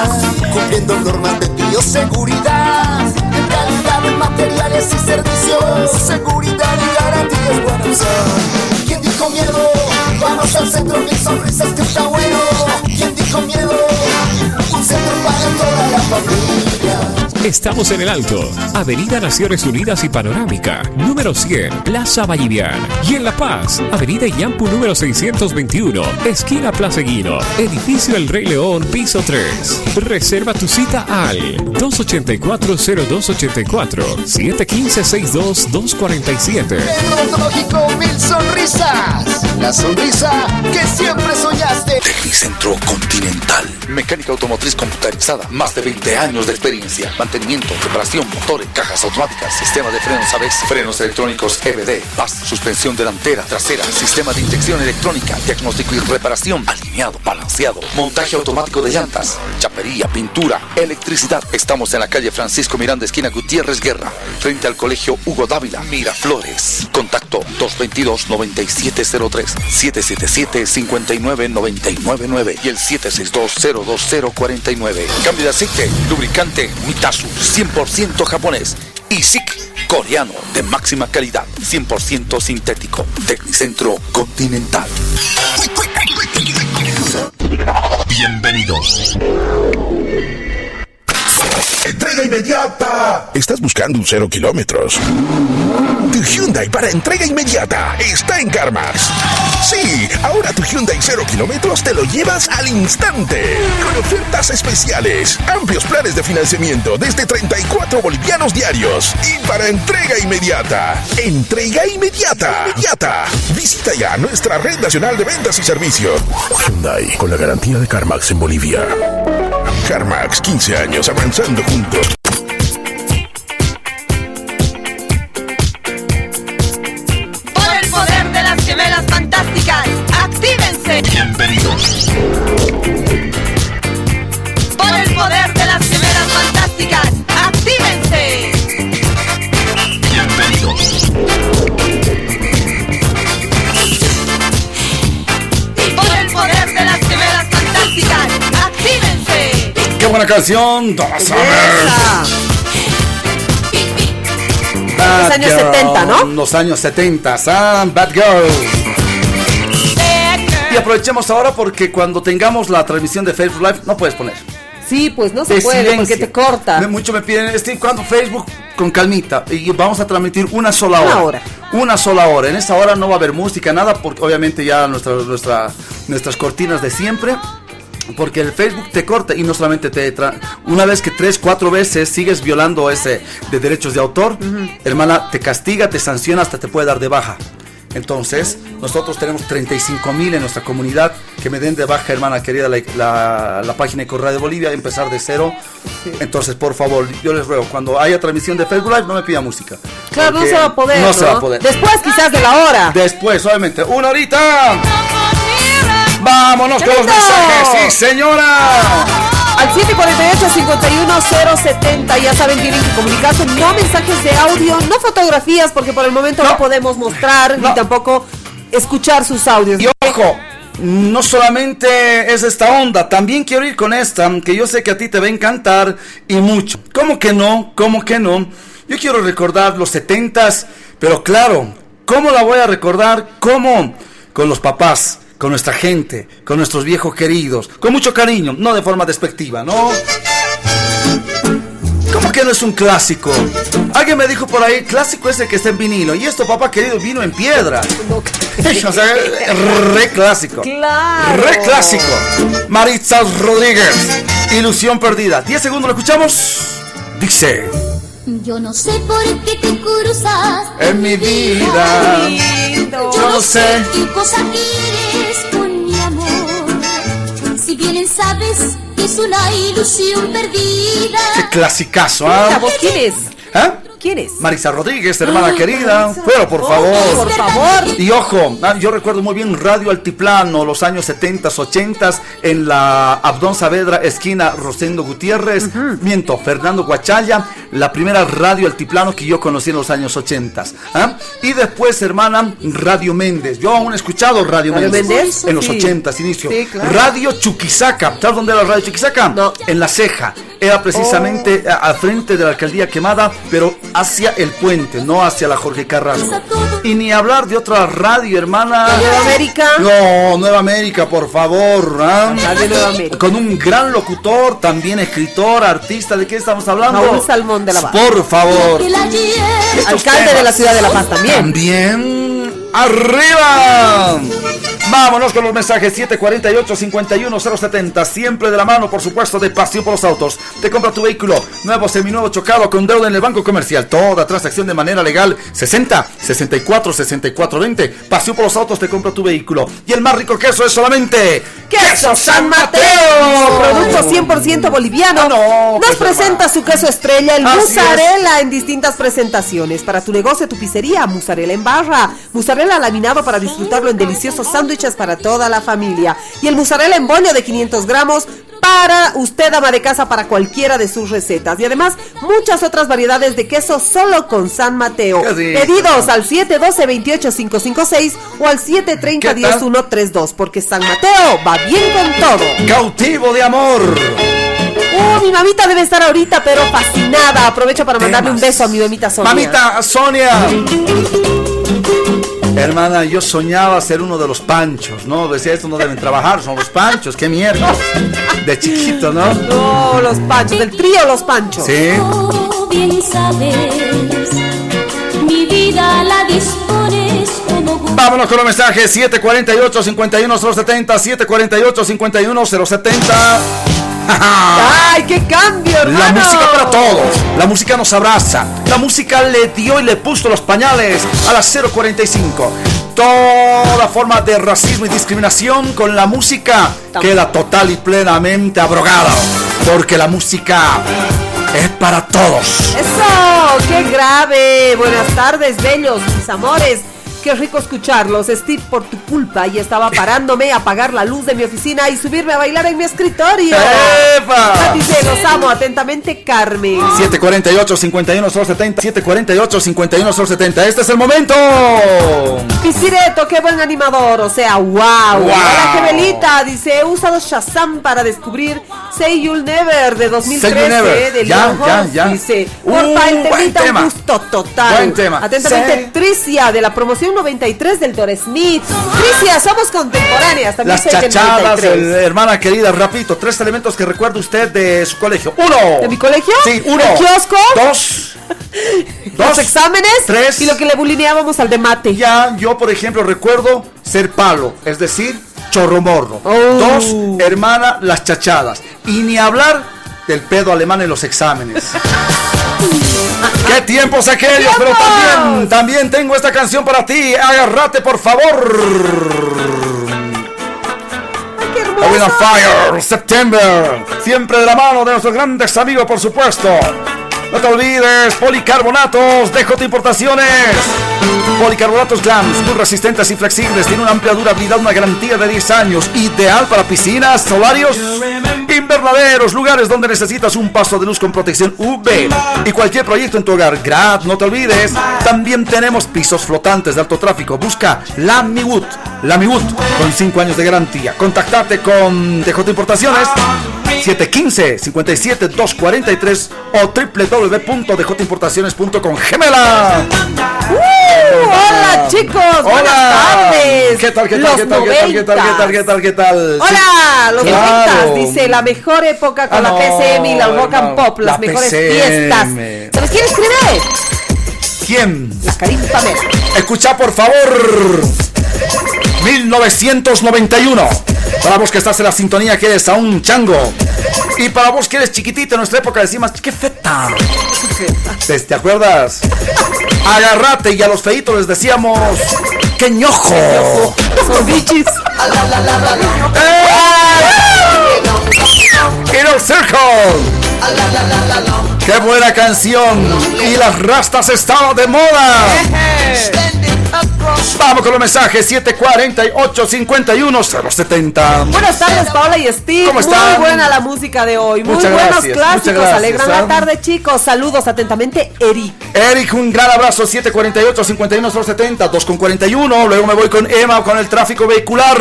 cumpliendo normas de bioseguridad, calidad en materiales y servicios, seguridad y garantía es buena opción. ¿Quién dijo miedo? Vamos al centro, mil sonrisas que está bueno. ¿Quién dijo miedo? Un centro para toda la familia. Estamos en el Alto, Avenida Naciones Unidas y Panorámica, número 100, Plaza Vallivian. Y en La Paz, Avenida Yampu número 621, esquina Plaza Guino, edificio El Rey León, piso 3. Reserva tu cita al 284-0284, 715-62-247. Tecnológico Mil Sonrisas. La sonrisa que siempre soñaste. Tecnicentro Continental. Mecánica automotriz computarizada. Más de 20 años de experiencia. Mantenimiento, reparación, motores, cajas automáticas, sistema de frenos ABS, frenos electrónicos EBD, PAS, suspensión delantera, trasera, sistema de inyección electrónica, diagnóstico y reparación, alineado, balanceado, montaje automático de llantas, chapería, pintura, electricidad. Estamos en la calle Francisco Miranda, esquina Gutiérrez Guerra, frente al colegio Hugo Dávila, Miraflores. Contacto 222-9703, 777-59999 y el 762-02049. Cambio de aceite, lubricante, Mitasu, 100% japonés. Y SIC, coreano, de máxima calidad, 100% sintético. Tecnicentro Continental. Bienvenidos. ¡Entrega inmediata! ¿Estás buscando un cero kilómetros? Tu Hyundai para entrega inmediata está en CarMax. Sí, ahora tu Hyundai cero kilómetros te lo llevas al instante. Con ofertas especiales, amplios planes de financiamiento desde 34 bolivianos diarios. Y para entrega inmediata. Entrega inmediata. Inmediata. Visita ya nuestra red nacional de ventas y servicios. Hyundai, con la garantía de CarMax en Bolivia. CarMax, 15 años avanzando juntos. Buena canción! Esa. Ah, años Girl, 70, ¿no? Los años 70, ah, Bad Girl. Y aprovechemos ahora porque cuando tengamos la transmisión de Facebook Live, no puedes poner. Sí, pues no se puede porque te corta. Me- mucho me piden, Steve, ¿cuándo Facebook? Con calmita. Y vamos a transmitir una sola Una hora. Una sola hora. En esa hora no va a haber música, nada, porque obviamente ya nuestra, nuestra, nuestras cortinas de siempre. Porque el Facebook te corta y no solamente te... tra- Una vez que tres, cuatro veces sigues violando ese de derechos de autor, hermana, te castiga, te sanciona, hasta te puede dar de baja. Entonces, nosotros tenemos 35 mil en nuestra comunidad que me den de baja, hermana querida, la, la- la página de Correa de Bolivia, empezar de cero. Entonces, por favor, yo les ruego, cuando haya transmisión de Facebook Live, no me pida música. Claro, no se va a poder. No, se va a poder. Después quizás de la hora. Después, obviamente, una horita. Vámonos con los mensajes, sí, señora. Al 748-51070, ya saben, tienen que comunicarse, no mensajes de audio, no fotografías, porque por el momento no, podemos mostrar ni tampoco escuchar sus audios. Y ojo, no solamente es esta onda, también quiero ir con esta, que yo sé que a ti te va a encantar y mucho. ¿Cómo que no? ¿Cómo que no? Yo quiero recordar los setentas, pero claro, ¿cómo la voy a recordar? ¿Cómo? Con los papás, con nuestra gente, con nuestros viejos queridos, con mucho cariño, no de forma despectiva, ¿no? ¿Cómo que no es un clásico? Alguien me dijo por ahí, clásico es el que está en vinilo. Y esto, papá querido, vino en piedra. *laughs* o sea, re clásico. Claro. Re clásico. Maritza Rodríguez. Ilusión perdida. 10 segundos, ¿lo escuchamos? Dice. Yo no sé por qué te cruzas En mi vida. Yo no sé qué cosa quieres bien sabes que es una ilusión perdida. Qué clasicazo, ¿La ¿ah? voz quién es? ¿Ah? ¿Quién es? Marisa Rodríguez, hermana Ay, querida. Marisa. Pero por Oh, favor. por favor. Y ojo, ah, yo recuerdo muy bien Radio Altiplano, los años 70, 80 en la Abdón Saavedra, esquina Rosendo Gutiérrez, miento, Fernando Guachalla, la primera Radio Altiplano que yo conocí en los años 80. ¿ah? Y después, hermana, Radio Méndez. Yo aún he escuchado Radio, ¿Radio Méndez, Méndez? en los Sí. 80, inicio. Sí, claro. Radio Chuquisaca. ¿Sabes dónde era Radio Chuquisaca? En La Ceja. Era precisamente a- al frente de la alcaldía quemada, pero hacia el puente, no hacia la Jorge Carrasco. Y ni hablar de otra radio, hermana. ¿Nueva América? No, Nueva América, por favor. Radio Nueva América. Con un gran locutor, también escritor, artista. ¿De qué estamos hablando? Raúl Salmón de la Barra. Por favor. Alcalde de la ciudad de La Paz también. También. ¡Arriba! Vámonos con los mensajes 748-51070. Siempre de la mano, por supuesto, de Pasión por los Autos. Te compra tu vehículo nuevo, seminuevo, chocado, con deuda en el banco comercial. Toda transacción de manera legal. 60 64 64 20. Pasión por los Autos te compra tu vehículo. Y el más rico queso es solamente. Queso San Mateo, producto 100% boliviano. Nos pues, presenta su queso estrella, el mozzarella en distintas presentaciones. Para tu negocio, tu pizzería, mozzarella en barra, mozzarella laminado para disfrutarlo en deliciosos sándwiches para toda la familia. Y el mozzarella en bollo de 500 gramos para usted, ama de casa, para cualquiera de sus recetas. Y además, muchas otras variedades de queso solo con San Mateo. Pedidos al 712-28556 o al ¿Qué tal? 730-10132, porque San Mateo va bien con todo. Cautivo de amor. Uh, mi mamita debe estar ahorita, pero fascinada. Aprovecho para mandarle un beso a mi mamita Sonia. Mamita Sonia. Hermana, yo soñaba ser uno de los panchos, ¿no? Decía, estos no deben trabajar, son los panchos, qué mierda. De chiquito, ¿no? No, los panchos, del trío Los Panchos. Sí. Tú bien sabes, mi vida la. Vámonos con los mensajes 748 51070 748 51070 ¡Ay, qué cambio, hermano! La música para todos. La música nos abraza. La música le dio y le puso los pañales a las 045. Toda forma de racismo y discriminación con la música queda total y plenamente abrogada. Porque la música es para todos. ¡Eso! ¡Qué grave! Buenas tardes, bellos, mis amores. Qué rico escucharlos, Steve, por tu culpa. Y estaba parándome a apagar la luz de mi oficina y subirme a bailar en mi escritorio. ¡Epa! Dice, los amo atentamente, Carmen. 748 51 70 748 51 70 Este es el momento. Pisireto, qué buen animador. O sea, wow. Wow. Hola, Gemelita. Dice, he usado Shazam para descubrir Say You'll Never de 2013 Say You'll Never. de Ya, Leon ya, ya. Dice, Uh, porfa, el temita, tema. un gusto total. Buen tema. Atentamente, Say- Tricia de la promoción 93 del Dore Smith. Tricia, somos contemporáneas. También Las soy del chachadas, 93. el- hermana querida, rapidito, tres elementos que recuerda usted de su colegio. Uno. ¿De mi colegio? Sí, uno. ¿El kiosco? Dos. *laughs* Los exámenes. Tres. Y lo que le bulineábamos al de mate. Ya, yo por ejemplo recuerdo ser palo, es decir, chorromorro. Oh. Dos, hermana, las chachadas. Y ni hablar del pedo alemán en los exámenes. *laughs* ¡Qué tiempos aquellos! Pero también, también tengo esta canción para ti. Agárrate, por favor. On Fire, September. Siempre de la mano de nuestros grandes amigos, por supuesto. No te olvides, policarbonatos de J Importaciones. Policarbonatos Glams, muy resistentes y flexibles. Tiene una amplia durabilidad, una garantía de 10 años. Ideal para piscinas, solarios, invernaderos, lugares donde necesitas un paso de luz con protección UV. Y cualquier proyecto en tu hogar. Grad, no te olvides. También tenemos pisos flotantes de alto tráfico. Busca la Miwood. La Miwood con 5 años de garantía. Contactate con DJ Importaciones. 715-57-243 o www.djimportaciones.com. ¡Gemela! Uh, hola chicos, buenas tardes. ¿Qué tal, qué tal, Los qué tal, qué tal, qué tal, qué tal, qué tal, qué tal? Hola, los Claro. noventas, dice la mejor época con Ah, la no, PCM y la rock and pop, las la mejores PCM. fiestas. ¿Sabes quién escribe? ¿Quién? La Karim Pamela. Escucha por favor. 1991. Para vos que estás en la sintonía que eres a un chango. Y para vos que eres chiquitito en nuestra época decimos, qué feta. ¿Te, te acuerdas? Agarrate y a los feitos les decíamos, qué ñojo. Inner Circle. ¡Qué buena canción! Y las rastas estaban de moda. Vamos con los mensajes 748 51 070. Buenas tardes, Paola y Steve. ¿Cómo están? Muy buena la música de hoy. Muy Muchas buenos gracias, clásicos. gracias, Alegran ¿ah? la tarde, chicos. Saludos atentamente, Eric. Eric, un gran abrazo 748 51 070 2 con 41. Luego me voy con Emma con el tráfico vehicular.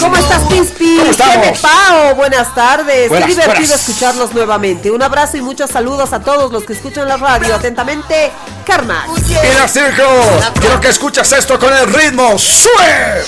¿Cómo estás, Pispi? ¿Cómo estamos? Pao, buenas tardes. Buenas, Qué divertido buenas. escucharlos nuevamente. Un abrazo y muchos saludos a todos los que escuchan la radio. Atentamente, Karma. Inner Circle. Quiero que escuchas esto con el ritmo. ¡Sue!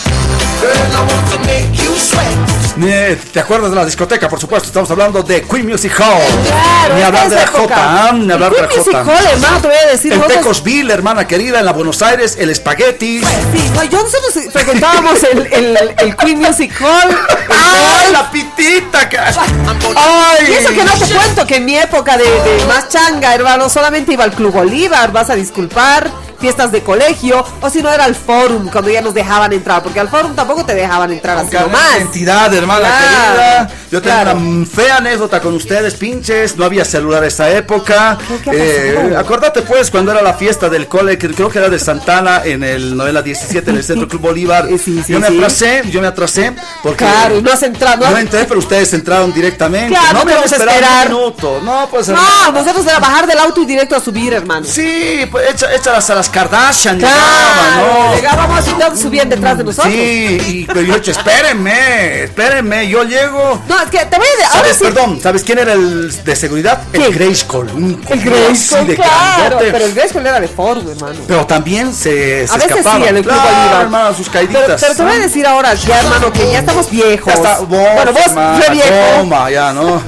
Eh, ¿Te acuerdas de la discoteca? Por supuesto, estamos hablando de Queen Music Hall. Claro, ni hablar de la época. J, ¿ah? ni hablar de la Queen Music. Hall, hermano, te voy a decir. En Tecosville, hermana querida, en la Buenos Aires, el espagueti. Sí, no, yo nosotros frecuentábamos el, el, el Queen Music Hall. ¡Ay, la pitita! que- Y eso que no te cuento que en mi época de, de más changa, hermano, solamente iba al Club Bolívar, vas a disculpar, fiestas de colegio, o si no era al Forum, cuando ya nos dejaban entrar, porque al Forum tampoco te dejaban entrar así nomás. identidad, hermana Claro, querida. Yo tengo claro. una fea anécdota con ustedes, pinches. No había celular esa época. Eh, acordate, pues, cuando era la fiesta del cole, que creo que era de Santana, en el novela 17, en el Centro Club Bolívar. yo me atrasé, yo me atrasé. Porque Claro, y no has entrado. No entré, pero ustedes entraron directamente. Claro, no me vamos a esperar un minuto. No, pues. No, nosotros era bajar del auto y directo a subir, hermano. Sí, pues echa- échalas a las Kardashian. Claro, llegaban, ¿no? llegábamos y todos subían detrás de nosotros. Sí, y, pero yo he dicho, espérenme, espérenme, yo llego. No, es que te voy a decir, ahora ¿Sabes, sí. perdón, ¿sabes quién era el de seguridad? El Grayskull. El Grayskull, de claro, pero el Grayskull era de Forum, hermano. Pero también se, se A veces sí, en el Club hermano, sus caíditas. Pero, te voy a decir ahora, ya hermano, que ya estamos viejos. Ya está, vos, bueno, vos, viejo. Toma, ya, ¿no? *laughs*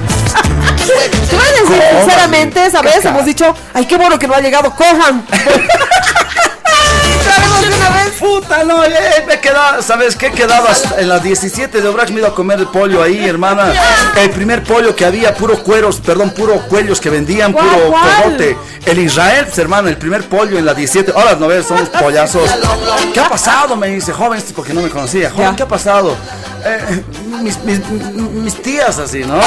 Te voy a decir, sinceramente, ¿sabes? Hemos dicho, ay, qué bueno que no ha llegado, cojan. *laughs* Sabemos de una vez. Puta, no, eh, me quedaba, ¿sabes qué? Quedabas en las 17 de Obrax, me iba a comer el pollo ahí, hermana. El primer pollo que había, puro cueros, perdón, puro cuellos que vendían, ¿Cuál, puro cuál? cogote. El Israel, pues, hermano, el primer pollo en la 17. Ahora no ves, son unos pollazos. ¿Qué ha pasado? Me dice, joven, este, porque no me conocía. Joven, ¿qué ha pasado? Eh, mis, mis- mis tías así, ¿no?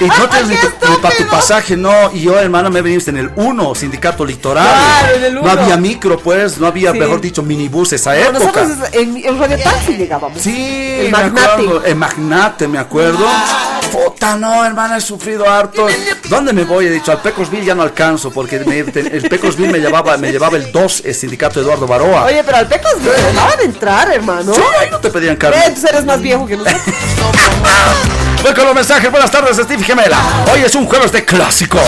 Y no tienes ni, para tu pasaje, no. Y yo, hermano, me veniste en el 1, sindicato litoral. Claro, en el No uno. había micro, pues, no había, Sí. mejor dicho, minibús esa No, época. nosotros en, en Radio Taxi llegábamos. Sí, El me magnate. acuerdo, el magnate, me acuerdo. Puta, no, hermana, he sufrido harto. ¿Dónde me voy? He dicho, al Pecosville ya no alcanzo, porque me- te- el Pecosville me llevaba, me llevaba el 2, el sindicato Eduardo Baroa. Oye, pero al Pecos me dejaban de entrar, hermano. Sí, ahí no te pedían Eh, carne. Entonces eres más viejo que nosotros. *laughs* Voy con los mensajes. Buenas tardes, Steve Gemela. Hoy es un jueves de clásico.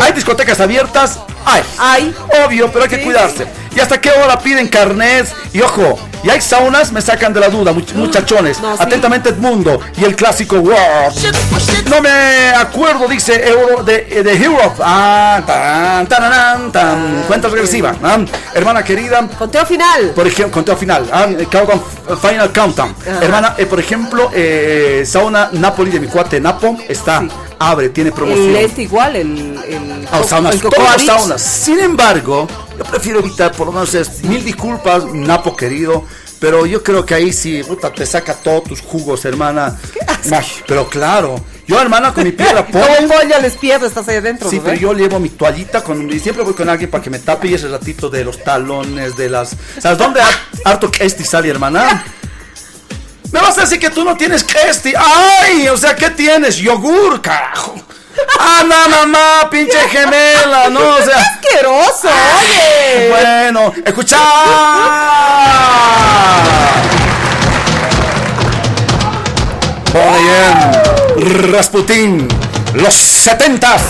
¿Hay discotecas abiertas? Hay. Hay. Obvio, pero hay que cuidarse. ¿Y hasta qué hora piden carnets? Y ojo, ¿y hay saunas? Me sacan de la duda, much- muchachones. Atentamente Edmundo y el clásico World. No me acuerdo, dice Euro de, de Europe. Ah, tan, tan, tan. Cuenta regresiva. ah. Hermana querida. Conteo final. Por ejemplo, conteo final. ah, countdown, final countdown. Ajá. Hermana, eh, por ejemplo, eh, sauna Napoli de mi cuate Napo está. Abre, tiene promoción. El este igual, el. el Ah, saunas, el todas saunas. Sin embargo, yo prefiero evitar, por lo menos es mil disculpas, Napo querido, pero yo creo que ahí sí, puta, te saca todos tus jugos, hermana. Pero claro, yo hermana con mi piedra *laughs* pobre. pollo al espiedo estás ahí adentro. Sí, ¿no pero yo llevo mi toallita con, y siempre voy con alguien para que me tape y ese ratito de los talones, de las... ¿Sabes dónde har- harto Kesti sale, hermana? *laughs* Me vas a decir que tú no tienes Kesti. ¡Ay! O sea, ¿qué tienes? Yogur, carajo. ¡Ah, no, mamá! ¡Pinche gemela! No, o sea... asqueroso, oye! Bueno, escucha. Oye, Rasputín, los setentas.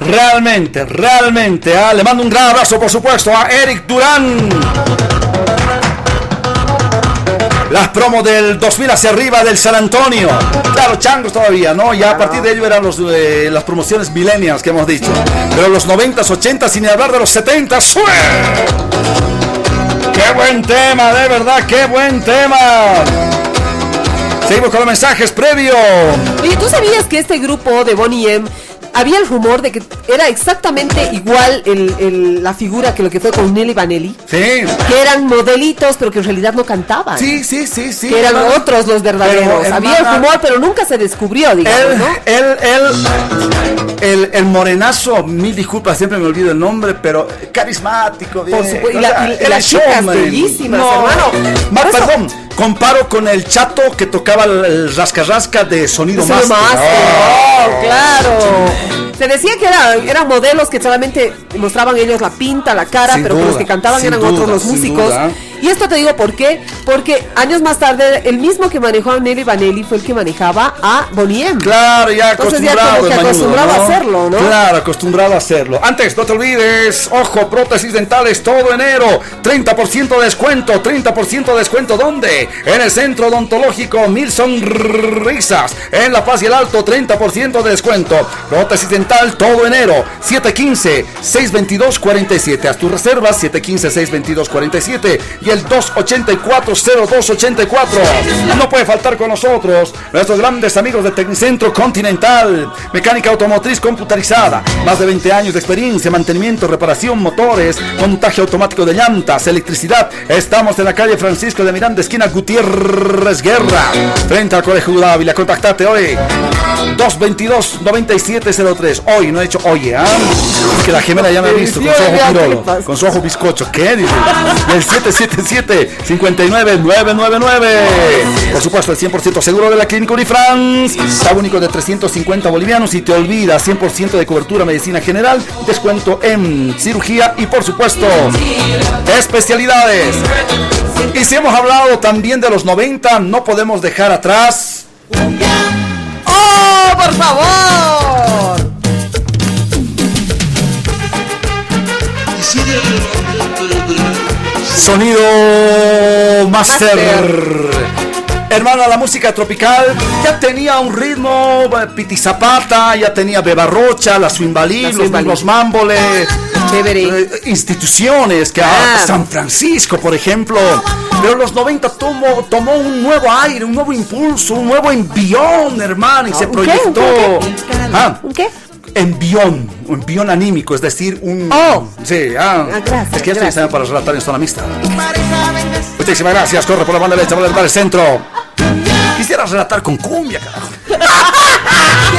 Realmente, realmente, ah, le mando un gran abrazo, por supuesto, a Eric Durán. Las promos del 2000 hacia arriba del San Antonio. Claro, changos todavía, ¿no? Ya a partir de ello eran los, eh, las promociones millennials que hemos dicho. Pero los 90s, 80s, sin hablar de los 70s. ¡sue! ¡Qué buen tema, de verdad! ¡Qué buen tema! Seguimos con los mensajes previos. Oye, ¿tú sabías que este grupo de Bonnie M había el rumor de que era exactamente igual el- el- la figura que lo que fue con Nelly Vanelli? Sí. Que eran modelitos, pero que en realidad no cantaban. Sí, sí, sí, sí. Que eran hermana. otros los verdaderos. Pero, había el rumor, pero nunca se descubrió, digamos, El, ¿no? el, el, el, el morenazo, mil disculpas, siempre me olvido el nombre, pero carismático, bien. Por supuesto, y la- y- y las chicas showman. bellísimas, No, hermano. ma- Por eso- perdón, comparo con el chato que tocaba el, el rasca-rasca de sonido Sonido más. Master, oh, claro. Yeah. Se decía que era- eran modelos que solamente mostraban ellos la pinta, la cara, Sin pero que los duda, que cantaban eran duda, otros los músicos. duda. Y esto te digo por qué. Porque años más tarde, el mismo que manejó a Nelly Vanelli fue el que manejaba a Bonnie M. Claro, ya Entonces ya acostumbrado. como que el mañudo, acostumbrado a hacerlo, ¿no? Claro, acostumbrado a hacerlo. Antes, no te olvides, ojo, prótesis dentales todo enero. 30% de descuento, 30% de descuento. ¿Dónde? En el centro odontológico Mil Sonrisas. En La Paz y el Alto, 30% de descuento. Prótesis todo enero. 715-622-47. Haz tu reserva, 715-622-47. Y el 284-0284. No puede faltar con nosotros nuestros grandes amigos de Tecnicentro Continental. Mecánica automotriz computarizada. Más de 20 años de experiencia, mantenimiento, reparación, motores, montaje automático de llantas, electricidad. Estamos en la calle Francisco de Miranda, esquina Gutiérrez Guerra. Frente al Colegio Ávila. Contactate hoy. 222-9703. Hoy, no he dicho oye, ¿ah? Es que la gemela ya me ha visto con su ojo pirolo, con su ojo bizcocho. ¿Qué? Dice. El 777-59999. Por supuesto, el 100% seguro de la clínica Unifrance. Pago único de 350 bolivianos y te olvidas 100% de cobertura medicina general, descuento en cirugía y por supuesto especialidades. Y si hemos hablado también de los 90, no podemos dejar atrás. ¡Oh, por favor! Sonido Master. Hermana, la música tropical ya tenía un ritmo, eh, Piti Zapata, ya tenía Bebarrocha, la Swimbalí, los mismos Mámbole, eh, instituciones que ah, Ah. San Francisco, por ejemplo. Pero los 90 tomó, tomó un nuevo aire, un nuevo impulso, un nuevo envión, hermano, y se ¿Un qué? ¿Un proyectó. qué? ¿Un qué? Ah, ¿Un qué? Envión, un envión anímico, es decir, un... Oh. Sí, ah, Ah, gracias, es que ya estoy para relatar en zona mixta. Muchísimas gracias, corre por la banda derecha, por el centro. Quisiera relatar con cumbia, carajo.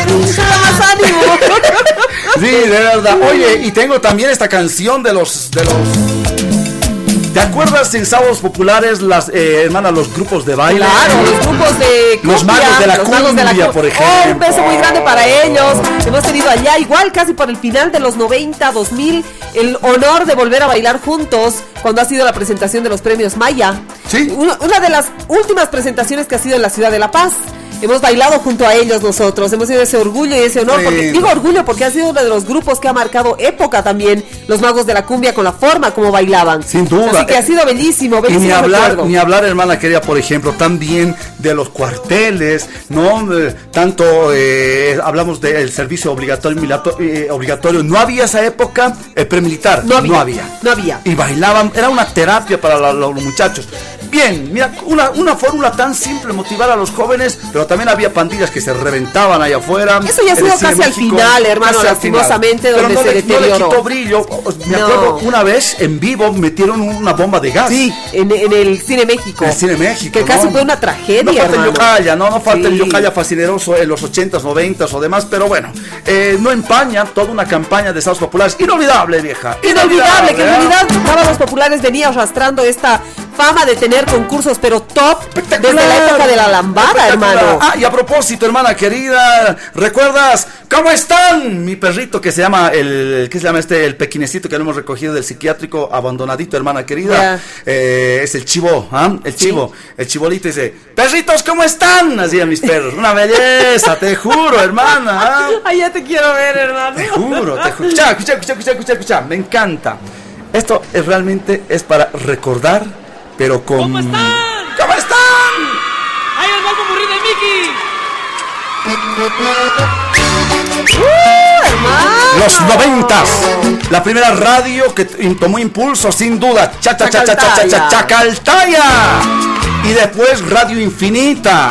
más ánimo. Sí, de verdad. Oye, y tengo también esta canción de los de los ¿Te acuerdas en sábados populares las eh, hermanas los grupos de baile? Claro, los grupos de Los magos de la de cumbia, cu- por Oh, ejemplo. un beso muy grande para ellos. Hemos tenido allá, igual casi por el final de los 90, 2000, el honor de volver a bailar juntos cuando ha sido la presentación de los premios Maya. Sí. Una, una de las últimas presentaciones que ha sido en la ciudad de La Paz. Hemos bailado junto a ellos nosotros, hemos tenido ese orgullo y ese honor, Sí. porque digo orgullo porque ha sido uno de los grupos que ha marcado época también, los magos de la cumbia con la forma como bailaban. Sin duda. Así que ha sido bellísimo, Y ni hablar, recuerdo. ni hablar, hermana querida, por ejemplo, también de los cuarteles, ¿no? Eh, tanto eh, hablamos del servicio obligatorio, eh, obligatorio. No había esa época el premilitar. No había. No había. No había. Y bailaban, era una terapia para la- los muchachos. Bien, mira, una, una fórmula tan simple, motivar a los jóvenes, pero también había pandillas que se reventaban allá afuera. Eso ya sido casi al final, hermano, lastimosamente, donde no se le, no le quitó brillo. Me No. acuerdo una vez en vivo metieron una bomba de gas. Sí, en, en el Cine México. En el Cine México. Que casi fue una tragedia, No falta el yocaya, no, no falta el yocaya fascineroso en los 80s, 90s o demás, pero bueno, eh, no empaña toda una campaña de estados populares. Inolvidable, vieja. Inolvidable, que en ¿eh? realidad Sábados Populares venía arrastrando esta fama de tener concursos, pero top, desde la época de la lambada, hermano. Ah, y a propósito, hermana querida, ¿recuerdas cómo están? Mi perrito que se llama el, ¿qué se llama este? El pequinecito que lo hemos recogido del psiquiátrico abandonadito, hermana querida. Eh, es el chivo, ¿ah? El chivo, el chibolito dice, perritos, ¿cómo están? Así a mis perros, una belleza, te juro, hermana. ¿ah? *laughs* Ay, ya te quiero ver, hermano. Te juro, te juro. Escucha, escucha, escucha, escucha, escucha, escucha. Me encanta. Esto es realmente es para recordar, pero con. ¿Cómo están? ¡Ahí el Balbo Murri de Mickey! Los noventas. La primera radio que tomó impulso, sin duda. Cha, cha, cha, cha, cha, cha, cha, Chacaltaya. Y después Radio Infinita.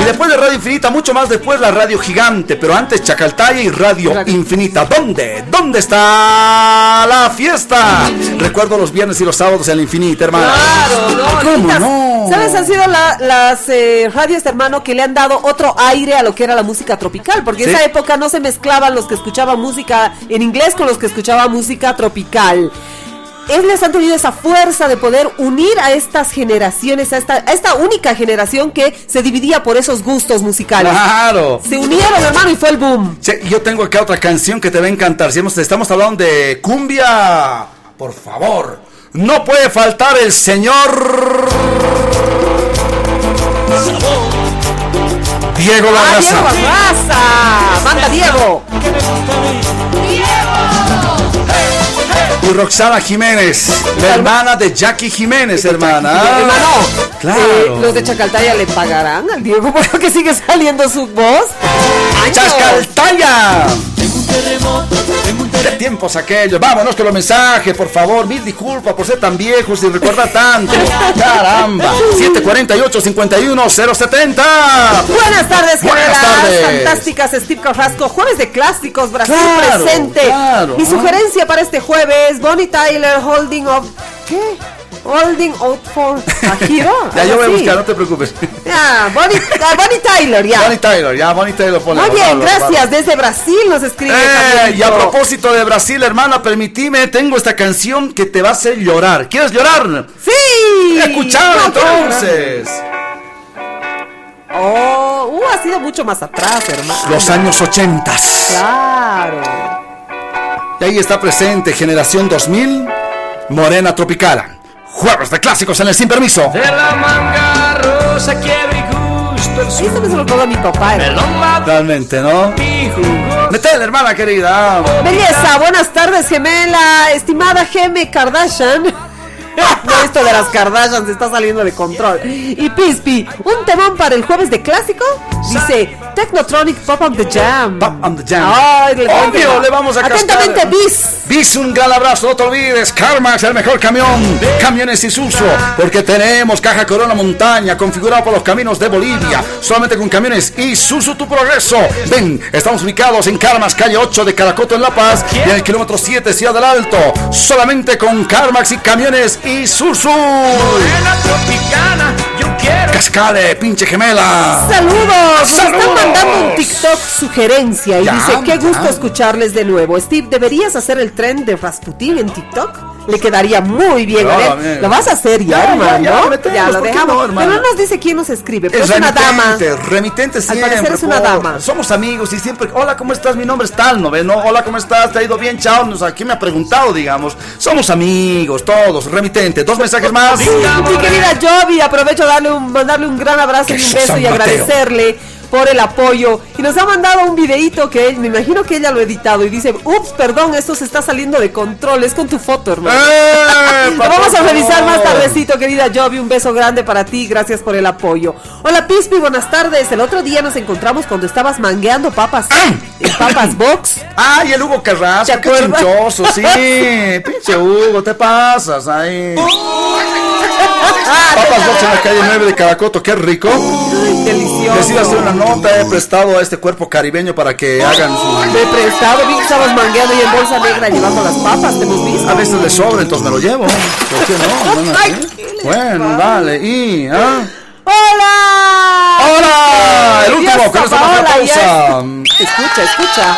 Y después de Radio Infinita, mucho más después la Radio Gigante. Pero antes Chacaltaya y Radio Infinita. ¿Dónde? ¿Dónde está la fiesta? Recuerdo los viernes y los sábados en la Infinita, hermano. Claro, no, ¿Cómo bonitas. no? ¿Sabes? Han sido la- las eh, radios, hermano, que le han dado otro aire a lo que era la música tropical. Porque en Sí. esa época no se mezclaban los que escuchaban música en inglés con los que escuchaban música tropical. Ellos han tenido esa fuerza de poder unir a estas generaciones, a esta, a esta única generación que se dividía por esos gustos musicales. Claro. Se unieron, hermano, y fue el boom. Sí, yo tengo acá otra canción que te va a encantar. Si hemos- estamos hablando de cumbia, por favor, no puede faltar el señor Diego ¡Ah, Barraza. Diego Barraza! ¡Manda Diego! Y Roxana Jiménez, la hermana de Jackie Jiménez, hermana. Hermano, Claro. eh, los de Chacaltaya le pagarán al Diego *laughs* porque sigue saliendo su voz. ¿Qué tiempos aquellos? Vámonos con los mensajes, por favor. Mil disculpas por ser tan viejos y recordar tanto. Caramba. 748-51-070. Buenas tardes, Buenas tardes. fantásticas, Steve Carrasco. Jueves de clásicos, Brasil Claro, presente. claro, Mi ¿no? sugerencia para este jueves, Bonnie Tyler, Holding Up. ¿Qué? Holding Out for a Hero. *laughs* Ya yo voy a buscar, no te preocupes. Ya, Bonnie, Bonnie Tyler, ya. Bonnie Taylor, ya, Bonnie Taylor, ponle, Muy bien, gracias. Desde Brasil nos escribe. Eh, y a propósito de Brasil, hermana, permitime, tengo esta canción que te va a hacer llorar. ¿Quieres llorar? ¡Sí! Escuchar No, entonces. Oh, uh, ha sido mucho más atrás, hermano. Los años 80. Claro. Y ahí está presente Generación 2000, Morena Tropical. Jueves de clásicos en el Sin Permiso. De la manga rosa quiebra y gusto el Esto me se lo pongo a mi papá. hermano. Realmente, ¿no? Metele, hermana querida. Belleza, buenas tardes, gemela. Estimada Geme Kardashian. Esto de las Kardashian se está saliendo de control. Y Pispi, un temón para el jueves de clásico. Dice Technotronic Pop on the Jam. Pop on the Jam. Ay, le Obvio, le vamos a. Atentamente, Bis. Bis, un gran abrazo, no te olvides. Carmax, el mejor camión. Camiones Isuzu, porque tenemos caja Corona Montaña, configurado por los caminos de Bolivia. Solamente con camiones Isuzu, tu progreso. Ven, estamos ubicados en Carmax, calle 8 de Caracoto, en La Paz. Y en el kilómetro 7, Ciudad del Alto. Solamente con Carmax y camiones Isuzu. Morena tropicana. Cascade, pinche gemela. Saludos. Nos están mandando un TikTok sugerencia y Ya, dice, qué gusto ya. escucharles de nuevo. Steve, ¿deberías hacer el tren de Rasputin en TikTok? Le quedaría muy bien. No, a ver, bien. lo vas a hacer ya, Ya, hermano. ya, ya, metemos, Ya, lo ¿por qué dejamos. no, hermano? Pero no nos dice quién nos escribe. Pero Es es una dama. remitente, remitente Al siempre. parecer es una dama. Somos amigos y siempre, hola, ¿cómo estás? Mi nombre es tal, ¿no ves? No, hola, ¿cómo estás? ¿Te ha ido bien? Chao. No, sé, ¿Quién me ha preguntado, digamos? Somos amigos, todos, remitente. Dos mensajes más. Mi querida Jovi, aprovecho darle un, mandarle un gran abrazo y un beso y agradecerle por el apoyo. Y nos ha mandado un videito que él, me imagino que ella lo ha editado y dice, ups, perdón, esto se está saliendo de control, es con tu foto, hermano. ¡Eh, *laughs* Lo vamos a revisar más tardecito, querida Jovi, un beso grande para ti, gracias por el apoyo. Hola Pispi, buenas tardes. El otro día nos encontramos cuando estabas mangueando papas en Papas Box. Ay, el Hugo Carrasco, ¿Te qué acuerdas? chinchoso, sí. *laughs* Pinche Hugo, te pasas ahí. Papas Box en la calle 9 de Caracoto, qué rico. delicioso. A hacer una nota, he prestado a este cuerpo caribeño para que hagan su... Me he prestado, vi que estabas mangueando y en bolsa negra llevando las papas, te hemos visto. A veces le sobra, entonces me lo llevo. ¿Por qué no? *laughs* no, no, Ay, ¿sí? Bueno, dale, y... ¿ah? ¡Hola! ¡Hola! El último, con eso vamos a la Paola, ya pausa. es- Escucha, escucha.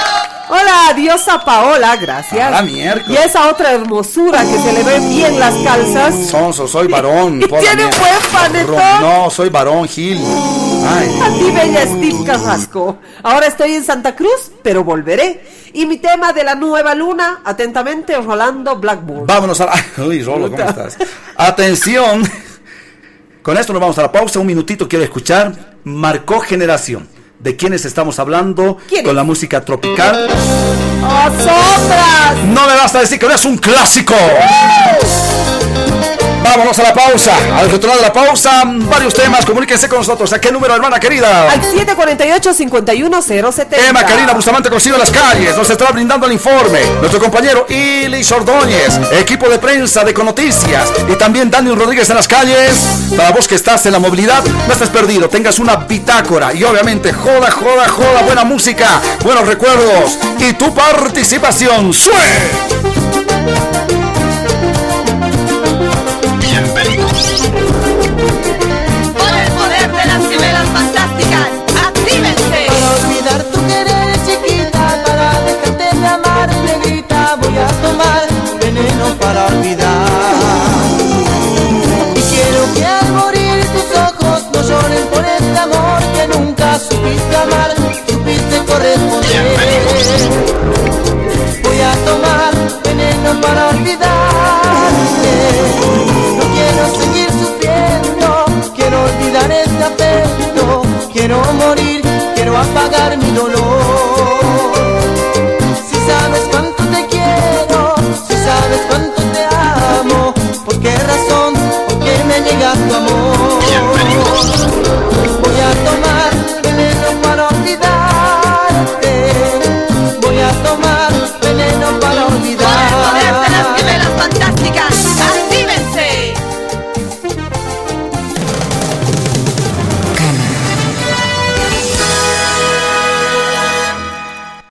Hola, diosa Paola, gracias. A la miércoles. Y esa otra hermosura que se le ven bien las calzas. Sonso, soy varón. *laughs* Y tiene un mierda. buen panetón. No, soy varón, Gil. Ay. A ti, bella Steve Carrasco. Ahora estoy en Santa Cruz, pero volveré. Y mi tema de la nueva luna, atentamente, Rolando Blackburn. Vámonos a la... *laughs* Uy, Rolo, ¿cómo estás? Atención. *laughs* Con esto nos vamos a la pausa. Un minutito quiero escuchar. Marcó generación. ¿De quiénes estamos hablando? Con la música tropical. ¡Nosotras! No me basta decir que no es un clásico. Vámonos a la pausa. Al retornar de la pausa, varios temas. Comuníquense con nosotros. ¿A qué número, hermana querida? Al 748-51070. Emma Karina Bustamante consigue las calles, nos estará brindando el informe. Nuestro compañero Ilis Ordóñez, equipo de prensa de Conoticias y también Daniel Rodríguez en las calles. Para vos que estás en la movilidad, no estés perdido, tengas una bitácora y obviamente joda, joda, joda, buena música, buenos recuerdos y tu participación. ¡Sue! Thank you. Mi dolor. Si sabes cuánto te quiero, si sabes cuánto te amo, ¿por qué razón, por qué me niegas tu amor?